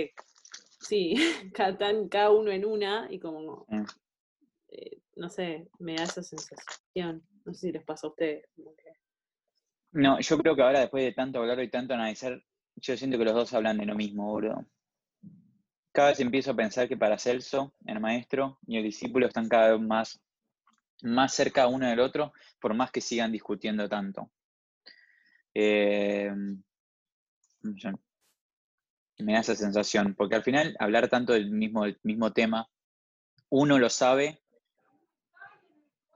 sí, [LAUGHS] cada, uno en una y como... Mm. Eh, no sé, me da esa sensación. No sé si les pasa a ustedes. No, yo creo que ahora después de tanto hablar y tanto analizar, yo siento que los dos hablan de lo mismo, boludo. Cada vez empiezo a pensar que para Celso, el maestro y el discípulo están cada vez más más cerca uno del otro, por más que sigan discutiendo tanto. Eh, me da esa sensación, porque al final hablar tanto del mismo, del mismo tema, uno lo sabe,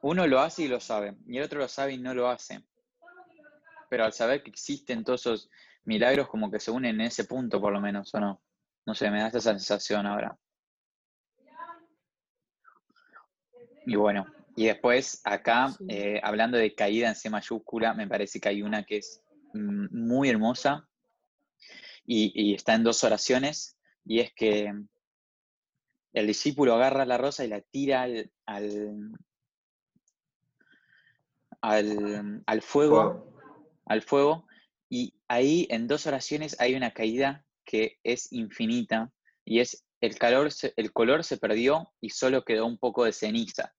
uno lo hace y lo sabe, y el otro lo sabe y no lo hace. Pero al saber que existen todos esos milagros, como que se unen en ese punto, por lo menos, ¿o no? No sé, me da esa sensación ahora. Y bueno, y después, acá, eh, hablando de caída en C mayúscula, me parece que hay una que es mm, muy hermosa y, está en dos oraciones, y es que el discípulo agarra la rosa y la tira al, al, fuego, al fuego, y ahí en dos oraciones hay una caída que es infinita, y es el, calor, el color se perdió y solo quedó un poco de ceniza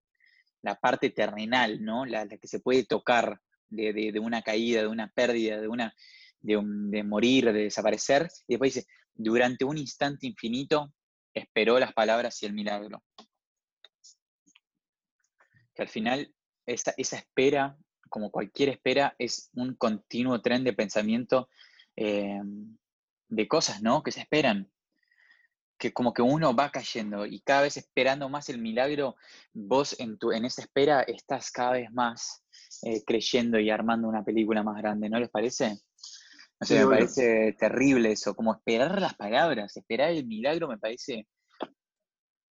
la parte terrenal, ¿no? La, que se puede tocar de, una caída, de una pérdida, de una... de, morir, de desaparecer, y después dice, durante un instante infinito esperó las palabras y el milagro. Que al final esa, esa espera, como cualquier espera, es un continuo tren de pensamiento eh, de cosas, ¿no? Que se esperan. Que como que uno va cayendo y cada vez esperando más el milagro, vos en, tu, en esa espera estás cada vez más eh, creyendo y armando una película más grande, ¿no les parece? Me parece terrible eso, como esperar las palabras, esperar el milagro me parece...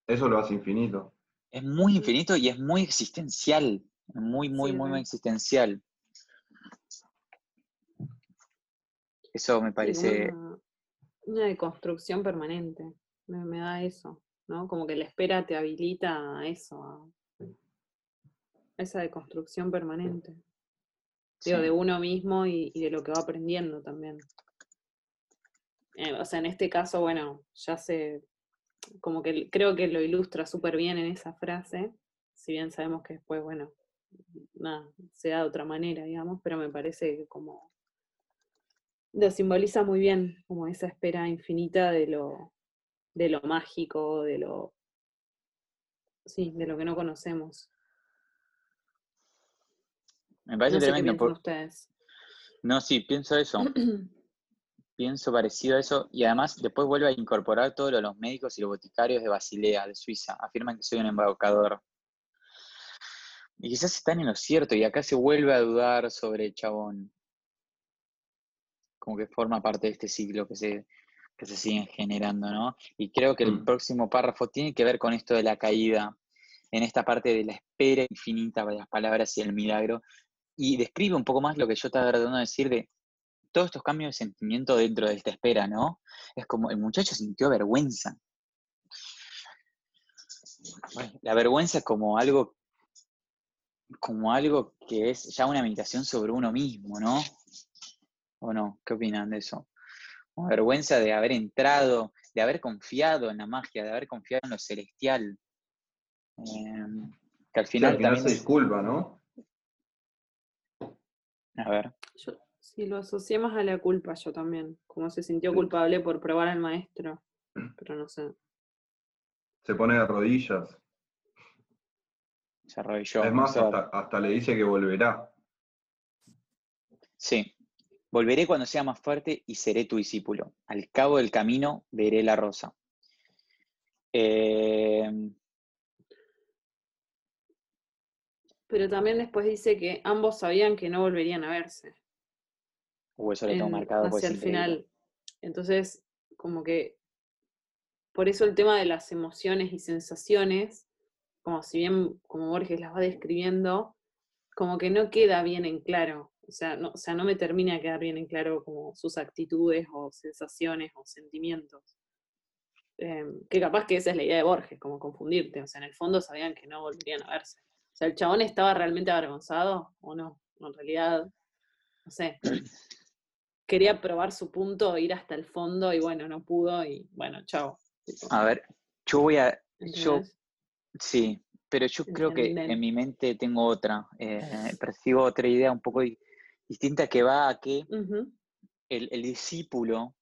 Eso lo hace infinito. Es muy infinito y es muy existencial, muy, muy, muy, muy existencial. Eso me parece... Una, deconstrucción permanente, me, da eso, ¿no? Como que la espera te habilita a eso, a esa deconstrucción permanente. Digo, de uno mismo y, de lo que va aprendiendo también. Eh, o sea, en este caso, bueno, ya se, como que creo que lo ilustra súper bien en esa frase, si bien sabemos que después, bueno, nada, se da de otra manera, digamos, pero me parece que como lo simboliza muy bien, como esa espera infinita de lo, de lo mágico, de lo, sí, de lo que no conocemos. Me parece no tremendo. Por... ustedes. No, sí, pienso eso. [CLEARS THROAT] pienso parecido a eso. Y además después vuelve a incorporar todos los médicos y los boticarios de Basilea, de Suiza. Afirman que soy un embaucador. Y quizás están en lo cierto, y acá se vuelve a dudar sobre el chabón. Como que forma parte de este ciclo que se, que se siguen generando, ¿no? Y creo que el mm. próximo párrafo tiene que ver con esto de la caída, en esta parte de la espera infinita de las palabras y el milagro, y describe un poco más lo que yo estaba tratando de decir de todos estos cambios de sentimiento dentro de esta espera, ¿no? Es como el muchacho sintió vergüenza. La vergüenza es como algo, como algo que es ya una meditación sobre uno mismo, ¿no? ¿O no? ¿Qué opinan de eso? Una vergüenza de haber entrado, de haber confiado en la magia, de haber confiado en lo celestial. Em, que al final, también se disculpa, ¿no? A ver. Yo, sí, lo asocié más a la culpa yo también, como se sintió culpable por probar al maestro, pero no sé. Se pone de rodillas. Se arrodilló. Es más, hasta, le dice que volverá. Sí. Volveré cuando sea más fuerte y seré tu discípulo. Al cabo del camino veré la rosa. Eh, Pero también después dice que ambos sabían que no volverían a verse. O eso lo tengo marcado. Hacia el final. Entonces, como que por eso el tema de las emociones y sensaciones, como si bien como Borges las va describiendo, como que no queda bien en claro. O sea, no, o sea, no me termina de quedar bien en claro como sus actitudes o sensaciones o sentimientos. Em, que capaz que esa es la idea de Borges, como confundirte. O sea, en el fondo sabían que no volverían a verse sea, ¿el chabón estaba realmente avergonzado o no? En realidad, no sé. [CLEARS THROAT] Quería probar su punto, ir hasta el fondo y bueno, no pudo y bueno, chao. A ver, yo voy a... Yo, sí, pero yo creo que en mi mente tengo otra, eh, [LAUGHS] percibo otra idea un poco distinta que va a que el, discípulo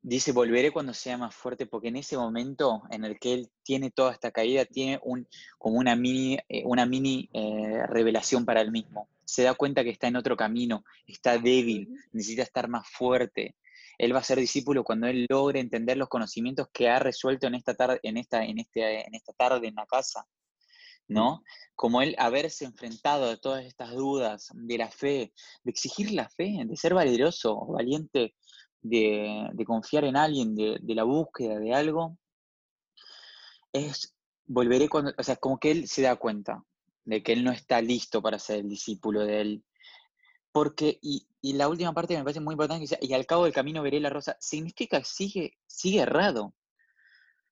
Dice, volveré cuando sea más fuerte, porque en ese momento en el que él tiene toda esta caída, tiene un, como una mini, eh, una mini eh, revelación para él mismo. Se da cuenta que está en otro camino, está débil, necesita estar más fuerte. Él va a ser discípulo cuando él logre entender los conocimientos que ha resuelto en esta tarde, en esta, en este, en esta tarde en la casa. ¿no? Como él haberse enfrentado a todas estas dudas de la fe, de exigir la fe, de ser valeroso, valiente de, confiar en alguien, de, la búsqueda de algo, es volveré cuando, o sea, como que él se da cuenta de que él no está listo para ser el discípulo de él. Porque, y, la última parte me parece muy importante, que dice, y al cabo del camino veré la rosa, significa que sigue, sigue errado.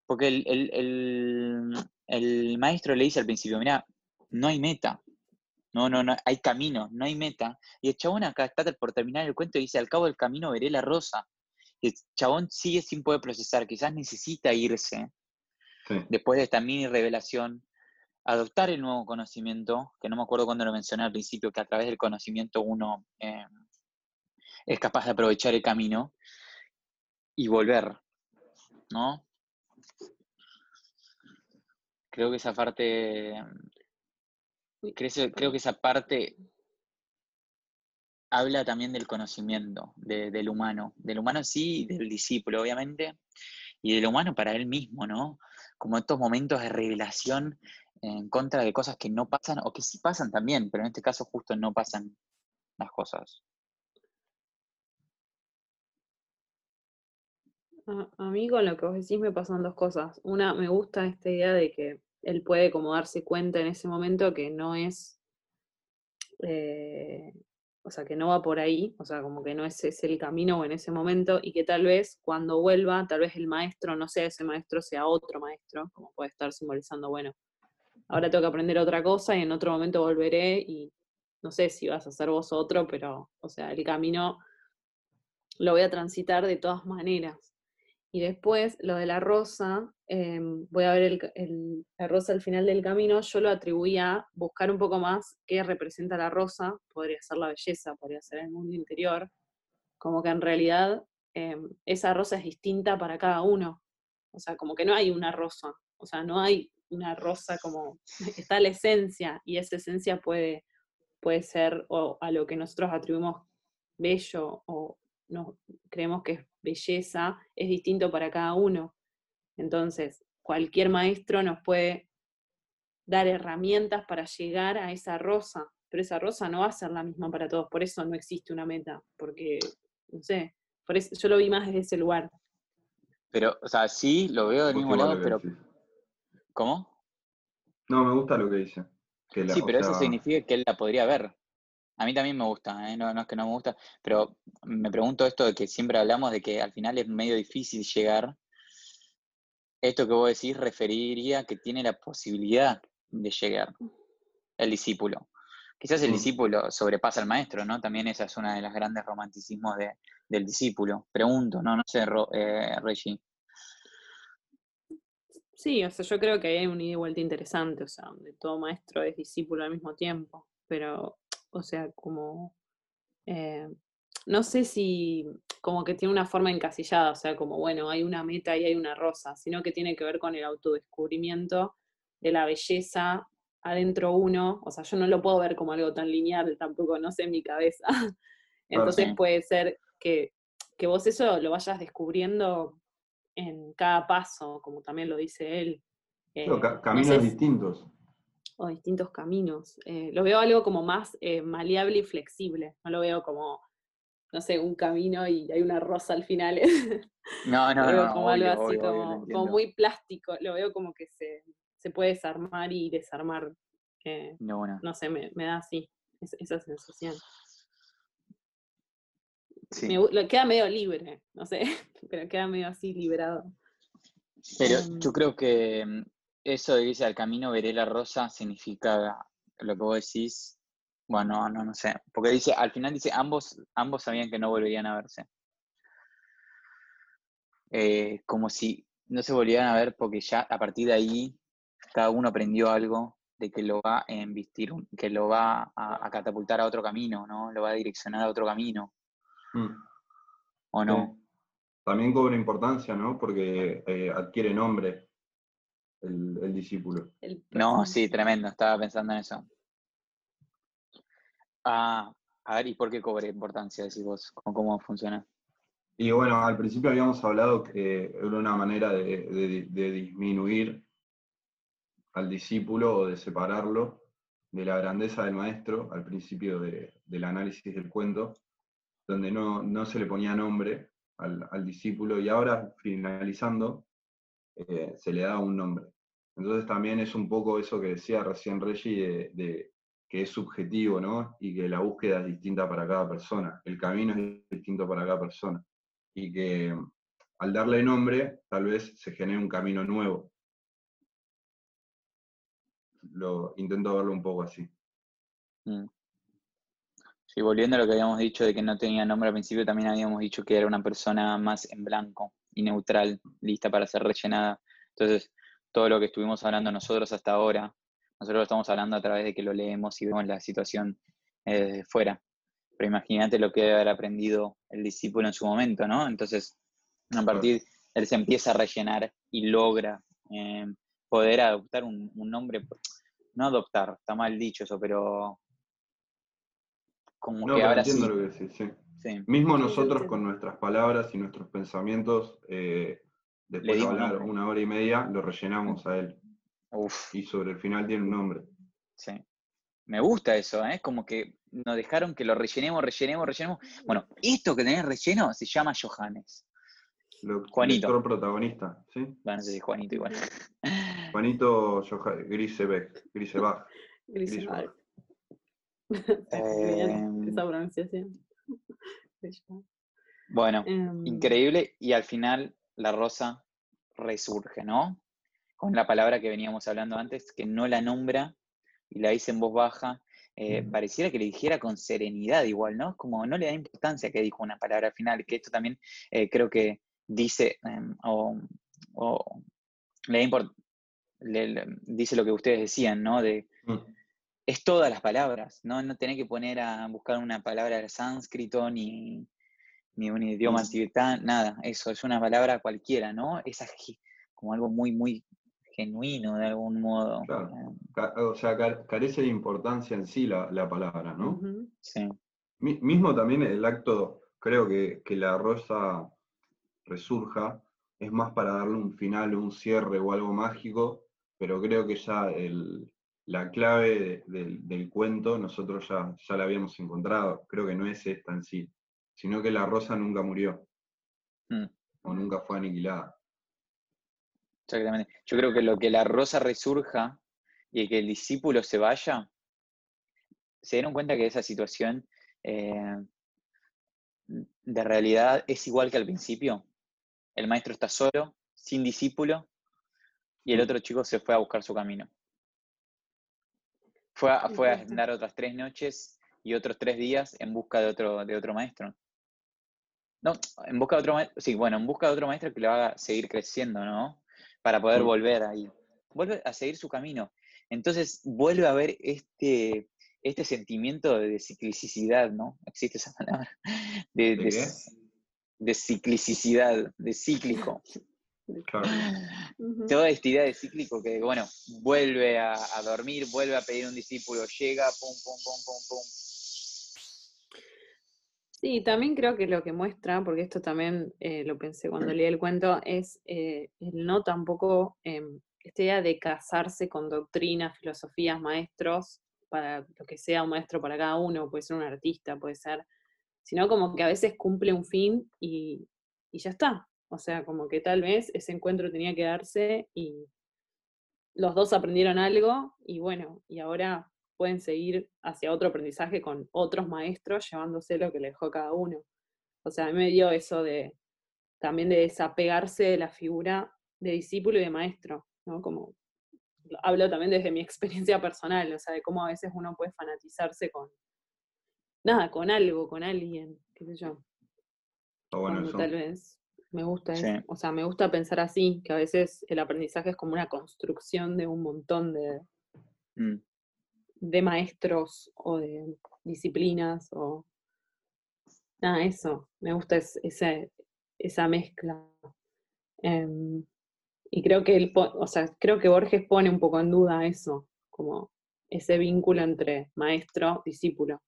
Porque el, el, el maestro le dice al principio, mira, no hay meta, no, no, no, hay camino, no hay meta. Y el chabón acá está por terminar el cuento y dice, al cabo del camino veré la rosa. Y el chabón sigue sin poder procesar, quizás necesita irse. Después de esta mini revelación, adoptar el nuevo conocimiento, que no me acuerdo cuándo lo mencioné al principio, que a través del conocimiento uno, eh, es capaz de aprovechar el camino y volver, ¿no? Creo que esa parte, creo, que esa parte habla también del conocimiento del humano, del humano sí, del discípulo, obviamente, y del humano para él mismo, ¿no? Como estos momentos de revelación en contra de cosas que no pasan o que sí pasan también, pero en este caso justo no pasan las cosas. A, mí con lo que vos decís me pasan dos cosas. Una, me gusta esta idea de que él puede como darse cuenta en ese momento que no es, eh, o sea, que no va por ahí, o sea, como que no es ese el camino en ese momento y que tal vez cuando vuelva, tal vez el maestro no sea ese maestro, sea otro maestro, como puede estar simbolizando, bueno, ahora tengo que aprender otra cosa y en otro momento volveré y no sé si vas a ser vos otro, pero, o sea, el camino lo voy a transitar de todas maneras. Y después, lo de la rosa, em, voy a ver la rosa al final del camino, yo lo atribuía a buscar un poco más qué representa la rosa, podría ser la belleza, podría ser el mundo interior, como que en realidad em, esa rosa es distinta para cada uno, o sea, como que no hay una rosa, o sea, no hay una rosa como, [LAUGHS] está la esencia, y esa esencia puede, puede ser o a lo que nosotros atribuimos bello o no, creemos que es belleza, es distinto para cada uno. Entonces, cualquier maestro nos puede dar herramientas para llegar a esa rosa, pero esa rosa no va a ser la misma para todos, por eso no existe una meta, porque, no sé, por eso yo lo vi más desde ese lugar. Pero, o sea, sí, lo veo del mismo lado, pero... ¿Cómo? No, me gusta lo que dice. sí, pero eso significa que él la podría ver. A mí también me gusta, ¿eh? no, es que no me gusta, pero me pregunto esto de que siempre hablamos de que al final es medio difícil llegar. Esto que vos decís referiría que tiene la posibilidad de llegar el discípulo. Quizás el discípulo sobrepasa al maestro, ¿no? También esa es una de las grandes romanticismos del discípulo. Pregunto, ¿no? No sé, eh, Reggie. Sí, o sea, yo creo que hay un ida y vuelta interesante, o sea, donde todo maestro es discípulo al mismo tiempo, pero o sea, como, eh, no sé si como que tiene una forma encasillada, o sea, como, bueno, hay una meta y hay una rosa, sino que tiene que ver con el autodescubrimiento de la belleza adentro uno, o sea, yo no lo puedo ver como algo tan lineal, tampoco, no sé, en mi cabeza. [LAUGHS] Entonces puede ser que, vos eso lo vayas descubriendo en cada paso, como también lo dice él. Eh, caminos distintos o distintos caminos. Eh, lo veo algo como más eh, maleable y flexible, no lo veo como, no sé, un camino y hay una rosa al final. [LAUGHS] No, no, lo veo como algo así, como, muy plástico, lo veo como que se, puede desarmar y desarmar. Eh, no, no, sé, me, da así, esa sensación. Sí. queda medio libre, no sé, [LAUGHS] pero queda medio así liberado. Pero em, yo creo que mm, eso de irse al camino veré la rosa significa lo que vos decís. Bueno, no, no sé. Porque dice, al final dice, ambos, ambos sabían que no volverían a verse. Eh, como si no se volvieran a ver porque ya a partir de ahí cada uno aprendió algo de que lo va a embistir, que lo va a, catapultar a otro camino, ¿no? Lo va a direccionar a otro camino. Mm. ¿O no? También cobra importancia, ¿no? Porque eh, adquiere nombre el, discípulo. no, sí, tremendo, estaba pensando en eso. Ah, a ver, ¿y por qué cobra importancia, decís vos? ¿Cómo, funciona? Y bueno, al principio habíamos hablado que era una manera de, disminuir al discípulo o de separarlo de la grandeza del maestro al principio del análisis del cuento, donde no, se le ponía nombre al, al discípulo y ahora finalizando eh, se le da un nombre. Entonces también es un poco eso que decía recién Reggie, de, que es subjetivo, ¿no? Y que la búsqueda es distinta para cada persona, el camino es distinto para cada persona. Y que al darle nombre, tal vez se genere un camino nuevo. Lo intento verlo un poco así. Mm. Sí, volviendo a lo que habíamos dicho de que no tenía nombre al principio, también habíamos dicho que era una persona más en blanco y neutral, lista para ser rellenada. Entonces, todo lo que estuvimos hablando nosotros hasta ahora, nosotros lo estamos hablando a través de que lo leemos y vemos la situación eh, fuera. pero imagínate lo que debe haber aprendido el discípulo en su momento, ¿no? Entonces, a partir, él se empieza a rellenar y logra eh, poder adoptar un, nombre, no adoptar, está mal dicho eso, pero como que ahora entiendo lo que decís, sí. Mismo nosotros con nuestras palabras y nuestros pensamientos, eh, después de hablar una hora y media, lo rellenamos a él. Y sobre el final tiene un nombre. Sí. Me gusta eso, ¿eh? Como que nos dejaron que lo rellenemos, rellenemos, rellenemos. Bueno, esto que tenés relleno se llama Johannes. Juanito. El protagonista, ¿sí? Bueno, sí, Juanito igual. Juanito. Grisebach. Grisebach. [LAUGHS] Em, esa pronunciación. [LAUGHS] bueno, em, increíble. Y al final la rosa resurge, ¿no? Con la palabra que veníamos hablando antes, que no la nombra y la dice en voz baja. Eh, pareciera que le dijera con serenidad igual, ¿no? Como no le da importancia que dijo una palabra final, que esto también eh, creo que dice, em, o, le, dice lo que ustedes decían, ¿no? De, mm. Es todas las palabras, ¿no? No tener que poner a buscar una palabra de sánscrito ni, ni un idioma mm. tibetano, nada, eso, es una palabra cualquiera, ¿no? Es como algo muy, muy genuino de algún modo. Claro. O sea, carece de importancia en sí la, palabra, ¿no? Sí. mismo también el acto, creo que, que la rosa resurja, es más para darle un final, un cierre o algo mágico, pero creo que ya la clave del cuento nosotros ya, ya la habíamos encontrado. Creo que no es esta en sí, sino que la rosa nunca murió mm. o nunca fue aniquilada. Exactamente. Yo creo que lo que la rosa resurja y que el discípulo se vaya, se dieron cuenta que esa situación eh, de realidad es igual que al principio el maestro está solo, sin discípulo, y el otro chico se fue a buscar su camino. Fue a, fue a andar otras tres noches y otros tres días en busca de otro, de otro maestro. No, en busca de otro maestro, sí, bueno, en busca de otro maestro que lo haga seguir creciendo, ¿no? Para poder volver ahí. Vuelve a seguir su camino. Entonces vuelve a ver este, este sentimiento de ciclicidad, ¿no? Existe esa [LAUGHS] palabra. de, de ciclicidad, de cíclico. [LAUGHS] Toda esta idea de cíclico que, bueno, vuelve a, dormir, vuelve a pedir un discípulo, llega, pum, pum, pum, pum, pum. Sí, también creo que lo que muestra, porque esto también eh, lo pensé cuando leí el cuento, es eh, el no tampoco em, esta idea de casarse con doctrinas, filosofías, maestros, para lo que sea un maestro para cada uno, puede ser un artista, puede ser sino como que a veces cumple un fin y, ya está. O sea, como que tal vez ese encuentro tenía que darse y los dos aprendieron algo y bueno, y ahora pueden seguir hacia otro aprendizaje con otros maestros llevándose lo que le dejó cada uno. O sea, a mí me dio eso de también de desapegarse de la figura de discípulo y de maestro, ¿no? Como hablo también desde mi [LAUGHS] experiencia personal, o sea, de cómo a veces uno puede fanatizarse con, nada, con algo, con alguien, qué sé yo. bueno Tal vez me gusta o sea, me gusta pensar así, que a veces el aprendizaje es como una construcción de un montón de, mm. de maestros o de disciplinas o nada, eso, me gusta esa mezcla. Em, y creo que él, o sea, creo que Borges pone un poco en duda eso, como ese vínculo entre maestro, discípulo.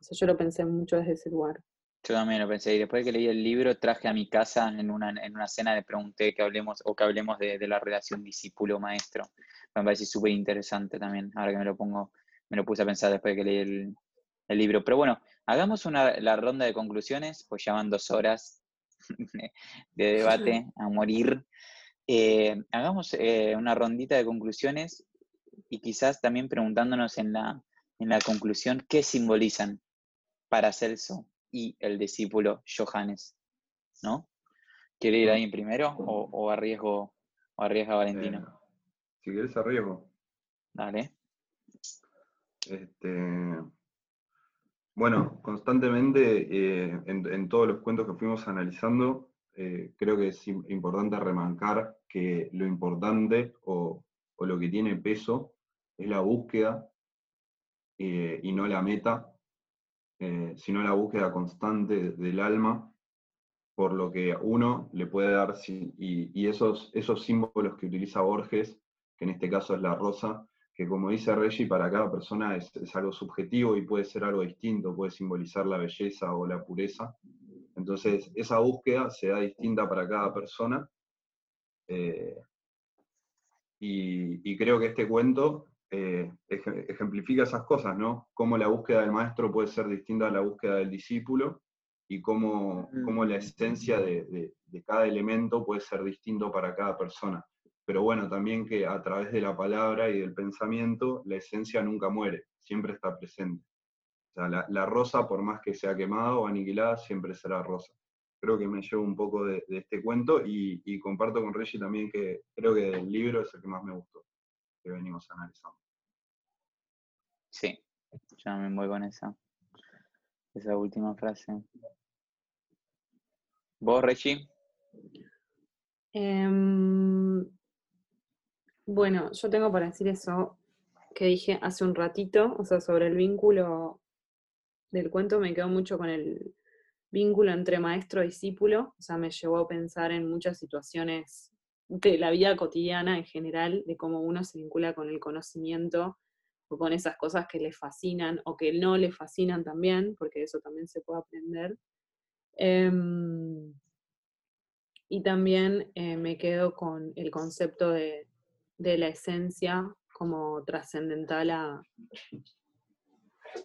Eso yo lo pensé mucho desde ese lugar. Yo también lo pensé. Y después que leí el libro, traje a mi casa en una, en una cena, le pregunté que hablemos, o que hablemos de, la relación discípulo-maestro. Me parece súper interesante también, ahora que me lo pongo, me lo puse a pensar después de que leí el, libro. Pero bueno, hagamos una, la ronda de conclusiones, pues ya van dos horas [LAUGHS] de debate a morir. Eh, hagamos eh, una rondita de conclusiones y quizás también preguntándonos en la, en la conclusión qué simbolizan para Celso y el discípulo Johannes, ¿no? ¿Quiere ir ahí primero o, arriesgo o arriesga Valentino? Eh, si quieres arriesgo. Dale. Este, bueno, constantemente eh, en, todos los cuentos que fuimos analizando, eh, creo que es importante remarcar que lo importante o, o, lo que tiene peso es la búsqueda y no la meta eh, sino la búsqueda constante del alma por lo que uno le puede dar, y, esos, esos símbolos que utiliza Borges, que en este caso es la rosa, que como dice Reggie, para cada persona es, algo subjetivo y puede ser algo distinto, puede simbolizar la belleza o la pureza. Entonces, esa búsqueda se da distinta para cada persona. Eh, y, creo que este cuento eh, ejemplifica esas cosas, ¿no? Cómo la búsqueda del maestro puede ser distinta a la búsqueda del discípulo y cómo, cómo la esencia de, de, cada elemento puede ser distinto para cada persona. Pero bueno, también que a través de la palabra y del pensamiento, la esencia nunca muere, siempre está presente. O sea, la, la rosa, por más que sea quemada o aniquilada, siempre será rosa. Creo que me llevo un poco de, de este cuento y, y, comparto con Reggie también que creo que el libro es el que más me gustó, que venimos analizando. Sí, yo también voy con esa, esa última frase. ¿Vos, Reggie? Em, bueno, yo tengo para decir eso que dije hace un ratito, o sea, sobre el vínculo del cuento, me quedo mucho con el vínculo entre maestro y discípulo, o sea, me llevó a pensar en muchas situaciones de la vida cotidiana en general, de cómo uno se vincula con el conocimiento o con esas cosas que le fascinan o que no le fascinan también, porque eso también se puede aprender. Em, y también eh, me quedo con el concepto de, la esencia como trascendental a,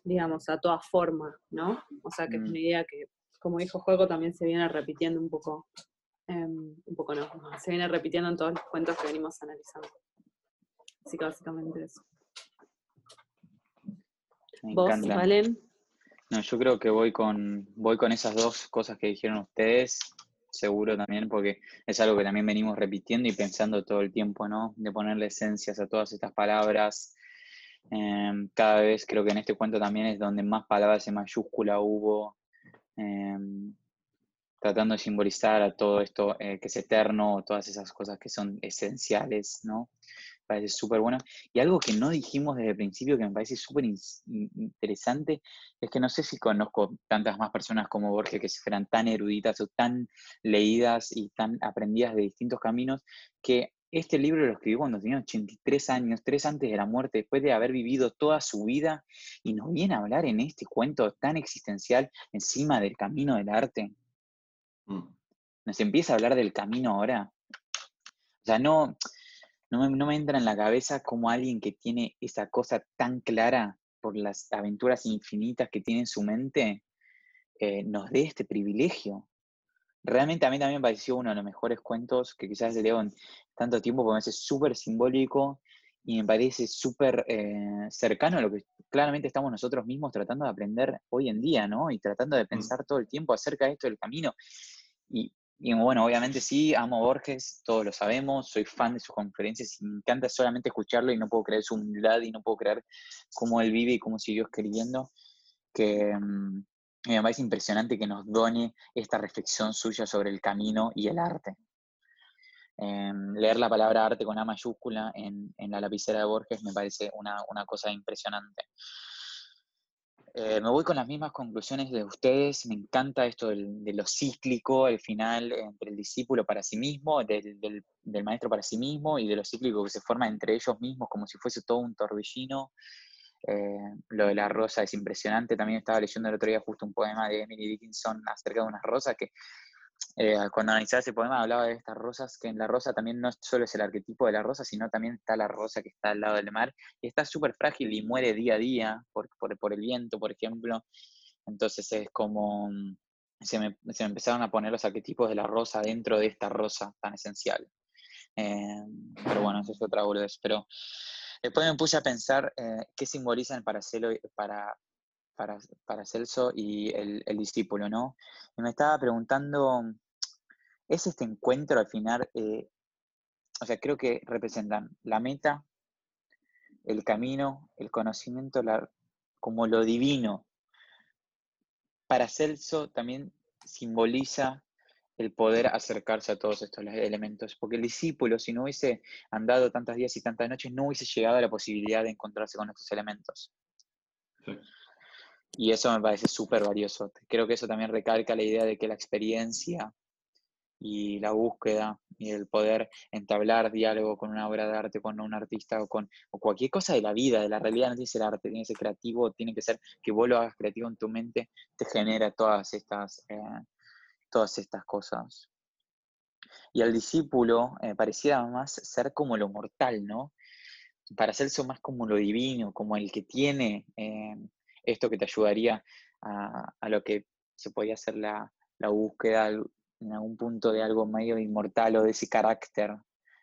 digamos, a toda forma, ¿no? O sea, que es mm. una idea que, como dijo Juego, también se viene repitiendo un poco, em, un poco no, se viene repitiendo en todos los cuentos que venimos analizando. Así que básicamente eso. ¿Vos, Valen? No, yo creo que voy con, voy con esas dos cosas que dijeron ustedes, seguro también, porque es algo que también venimos repitiendo y pensando todo el tiempo, ¿no? De ponerle esencias a todas estas palabras. Em, cada vez creo que en este cuento también es donde más palabras en mayúscula hubo, em, tratando de simbolizar a todo esto eh, que es eterno, todas esas cosas que son esenciales, ¿no? parece súper bueno. Y algo que no dijimos desde el principio que me parece súper interesante es que no sé si conozco tantas más personas como Borges que fueran tan eruditas o tan leídas y tan aprendidas de distintos caminos, que este libro lo escribió cuando tenía 83 años, tres antes de la muerte, después de haber vivido toda su vida, y nos viene a hablar en este cuento tan existencial encima del camino del arte. Mm. Nos empieza a hablar del camino ahora. O sea, no, no me, entra en la cabeza como alguien que tiene esa cosa tan clara por las aventuras infinitas que tiene en su mente, eh, nos dé este privilegio. Realmente a mí también me pareció uno de los mejores cuentos que quizás leo en tanto tiempo, porque me parece súper simbólico y me parece súper eh, cercano a lo que claramente estamos nosotros mismos tratando de aprender hoy en día, ¿no? Y tratando de mm. pensar todo el tiempo acerca de esto del camino. Y, bueno, obviamente sí, amo a Borges, todos lo sabemos, soy fan de sus conferencias y me encanta solamente escucharlo y no puedo creer su humildad y no puedo creer cómo él vive y cómo siguió escribiendo, que mm, me parece impresionante que nos done esta reflexión suya sobre el camino y el arte. Em, leer la palabra arte con A mayúscula en, en, la lapicera de Borges me parece una, una cosa impresionante. Eh, me voy con las mismas conclusiones de ustedes. Me encanta esto de lo cíclico, el final entre el discípulo para sí mismo, del, maestro para sí mismo y de lo cíclico que se forma entre ellos mismos como si fuese todo un torbellino. Eh, lo de la rosa es impresionante. También estaba leyendo el otro día justo un poema de Emily Dickinson acerca de unas rosas que eh, cuando analizaba ese poema hablaba de estas rosas, que en la rosa también no solo es el arquetipo de la rosa, sino también está la rosa que está al lado del mar, y está súper frágil y muere día a día por, por, el viento, por ejemplo. Entonces es como, mm, se me, se me, empezaron a poner los arquetipos de la rosa dentro de esta rosa tan esencial. Eh, pero bueno, eso es otra boludez. Pero después me puse a pensar eh, qué simbolizan para, para, para, para Celso y el, el, discípulo, ¿no? Y me estaba preguntando, ¿es este encuentro al final, eh, o sea, creo que representan la meta, el camino, el conocimiento, como lo divino. Para Celso también simboliza el poder acercarse a todos estos elementos, porque el discípulo, si no hubiese andado tantos días y tantas noches, no hubiese llegado a la posibilidad de encontrarse con estos elementos. Sí. Y eso me parece súper valioso. Creo que eso también recalca la idea de que la experiencia y la búsqueda y el poder entablar diálogo con una obra de arte, con un artista o con cualquier cosa de la vida, de la realidad, no tiene que arte, tiene que ser creativo, tiene que ser que vos lo hagas creativo en tu mente, te genera todas estas, eh, todas estas cosas. Y al discípulo eh, parecía más ser como lo mortal, ¿no? Para hacerse más como lo divino, como el que tiene eh, esto que te ayudaría a, a, lo que se podía hacer la, la búsqueda en algún punto de algo medio inmortal o de ese carácter,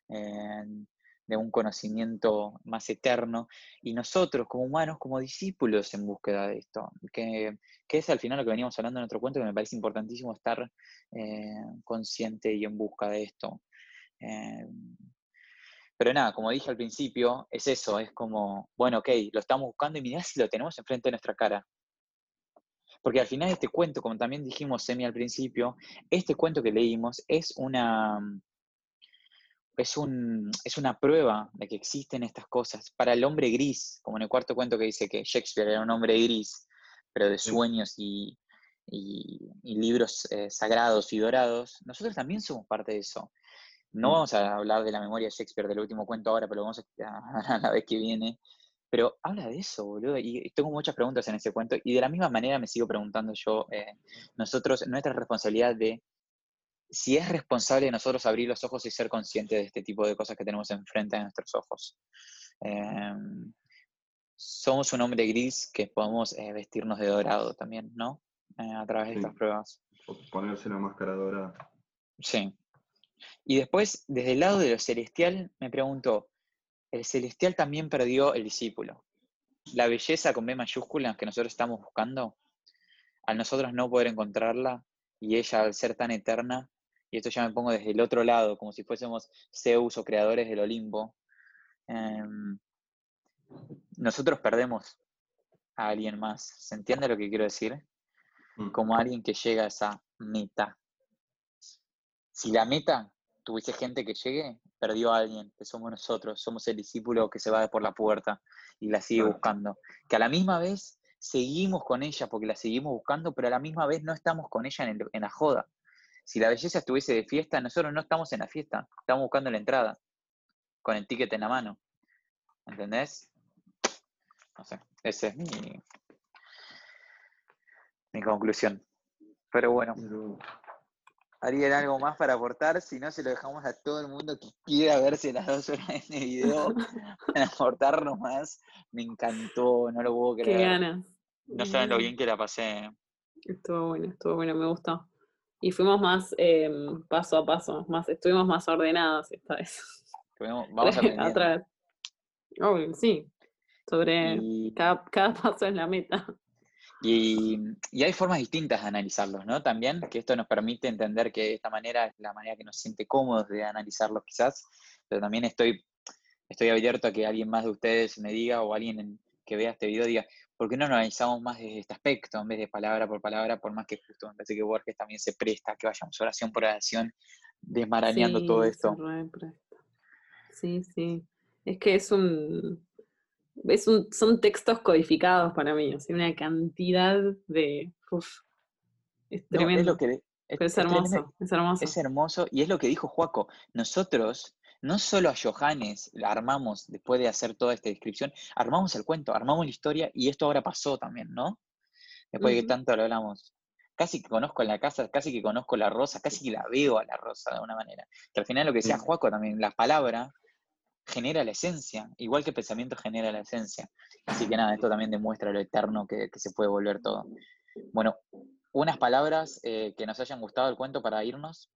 de un conocimiento más eterno, y nosotros como humanos, como discípulos en búsqueda de esto, que, es al final lo que veníamos hablando en otro cuento, que me parece importantísimo estar eh, consciente y en busca de esto. Eh, pero nada, como dije al principio, es eso, es como, bueno, ok, lo estamos buscando y mirá si lo tenemos enfrente de nuestra cara. Porque al final este cuento, como también dijimos semi al principio, este cuento que leímos es una, es, un, es una prueba de que existen estas cosas. Para el hombre gris, como en el cuarto cuento que dice que Shakespeare era un hombre gris, pero de sueños y, libros eh, sagrados y dorados, nosotros también somos parte de eso. No mm. vamos a hablar de la memoria de Shakespeare del último cuento ahora, pero lo vamos a, [LAUGHS] a la vez que viene. Pero habla de eso, boludo. Y tengo muchas preguntas en ese cuento. Y de la misma manera me sigo preguntando yo, eh, nosotros, nuestra responsabilidad de si es responsable de nosotros abrir los ojos y ser conscientes de este tipo de cosas que tenemos enfrente de nuestros ojos. Em, somos un hombre gris que podemos eh, vestirnos de dorado también, ¿no? Eh, a través de estas pruebas. Ponerse la máscara dorada. Sí. Y después, desde el lado de lo celestial, me pregunto, el celestial también perdió el discípulo. La belleza con B mayúscula que nosotros estamos buscando, al nosotros no poder encontrarla y ella al ser tan eterna, y esto ya me pongo desde el otro lado, como si fuésemos Zeus o creadores del Olimpo, em, nosotros perdemos a alguien más. ¿Se entiende lo que quiero decir? Mm. Como alguien que llega a esa meta. Si la meta tuviese gente que llegue, perdió a alguien, que somos nosotros, somos el discípulo que se va por la puerta y la sigue buscando. Que a la misma vez seguimos con ella porque la seguimos buscando, pero a la misma vez no estamos con ella en, la joda. Si la belleza estuviese de fiesta, nosotros no estamos en la fiesta, estamos buscando la entrada, con el ticket en la mano. ¿Entendés? No sé, esa es mi, mi conclusión. Pero bueno. ¿Harían algo más para aportar? Si no, se lo dejamos a todo el mundo que quiera verse las dos horas el video [LAUGHS] para aportarnos más. Me encantó, no lo puedo creer. Qué ganas. No saben lo bien que la pasé. Estuvo bueno, estuvo bueno, me gustó. Y fuimos más em, paso a paso, más, estuvimos más ordenados esta vez. [LAUGHS] vamos a Atrás. sí. Sobre cada, cada paso en la meta. Y, hay formas distintas de analizarlos, ¿no? También, que esto nos permite entender que esta manera es la manera que nos siente cómodos de analizarlos quizás, pero también estoy, estoy abierto a que alguien más de ustedes me diga o alguien que vea este video diga, ¿por qué no nos analizamos más desde este aspecto en vez de palabra por palabra? Por más que justo me parece que Borges también se presta, que vayamos oración por oración, desmarañando todo esto. Sí, sí. Es que es un, son textos codificados para mí, o una cantidad de... es tremendo. es, hermoso, es, hermoso. Es hermoso y es lo que dijo Juaco. Nosotros, no solo a Johannes la armamos, después de hacer toda esta descripción, armamos el cuento, armamos la historia y esto ahora pasó también, ¿no? Después de que tanto lo hablamos. Casi que conozco la casa, casi que conozco la rosa, casi que la veo a la rosa de alguna manera. Que al final lo que decía Juaco también, las palabras genera la esencia, igual que el pensamiento genera la esencia. Así que nada, esto también demuestra lo eterno que, se puede volver todo. Bueno, unas palabras eh, que nos hayan gustado el cuento para irnos.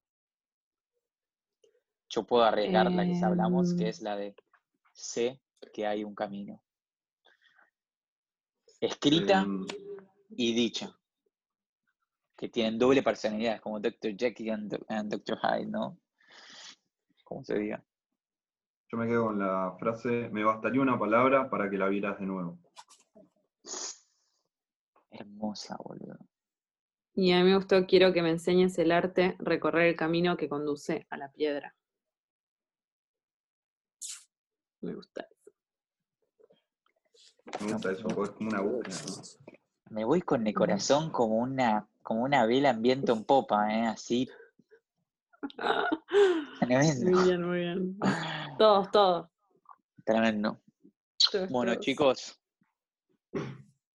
Yo puedo arriesgar la que hablamos, que es la de sé que hay un camino. Escrita em. y dicha. Que tienen doble personalidad, como Dr. Jackie and, Dr. Hyde, ¿no? ¿Cómo se diga? Yo me quedo con la frase, me bastaría una palabra para que la vieras de nuevo. Hermosa, boludo. Y a mí me gustó, quiero que me enseñes el arte, recorrer el camino que conduce a la piedra. Me gusta eso. Me gusta eso, es como una búsqueda. Me voy con el corazón como una, como una vela en viento en popa, ¿eh? Así. [LAUGHS] Tremendo. Muy bien, muy bien. Todos, todos. Tremendo. bueno, chicos.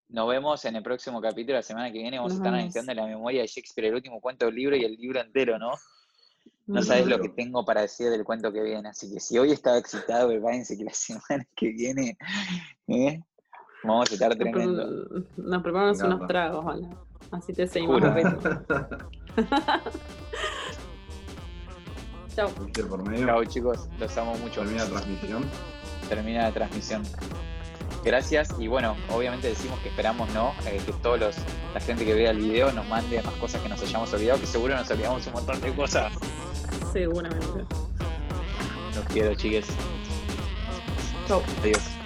Nos vemos en el próximo capítulo la semana que viene. Vamos a estar analizando la memoria de Shakespeare, el último cuento del libro y el libro entero, ¿no? No sabes lo que tengo para decir del cuento que viene. Así que si hoy estaba excitado, prepárense que la [LAUGHS] semana que viene ¿eh? vamos a estar tremendo. Nos preparamos unos tragos, ¿vale? Así te seguimos [LAUGHS] Chao. Chao, chicos. Los amo mucho. Termina la transmisión. Termina la transmisión. Gracias y bueno, obviamente decimos que esperamos no eh, que todos los la gente que vea el video nos mande más cosas que nos hayamos olvidado, que seguro nos olvidamos un montón de cosas. Seguramente. Los quiero, chiques. Chao. Adiós.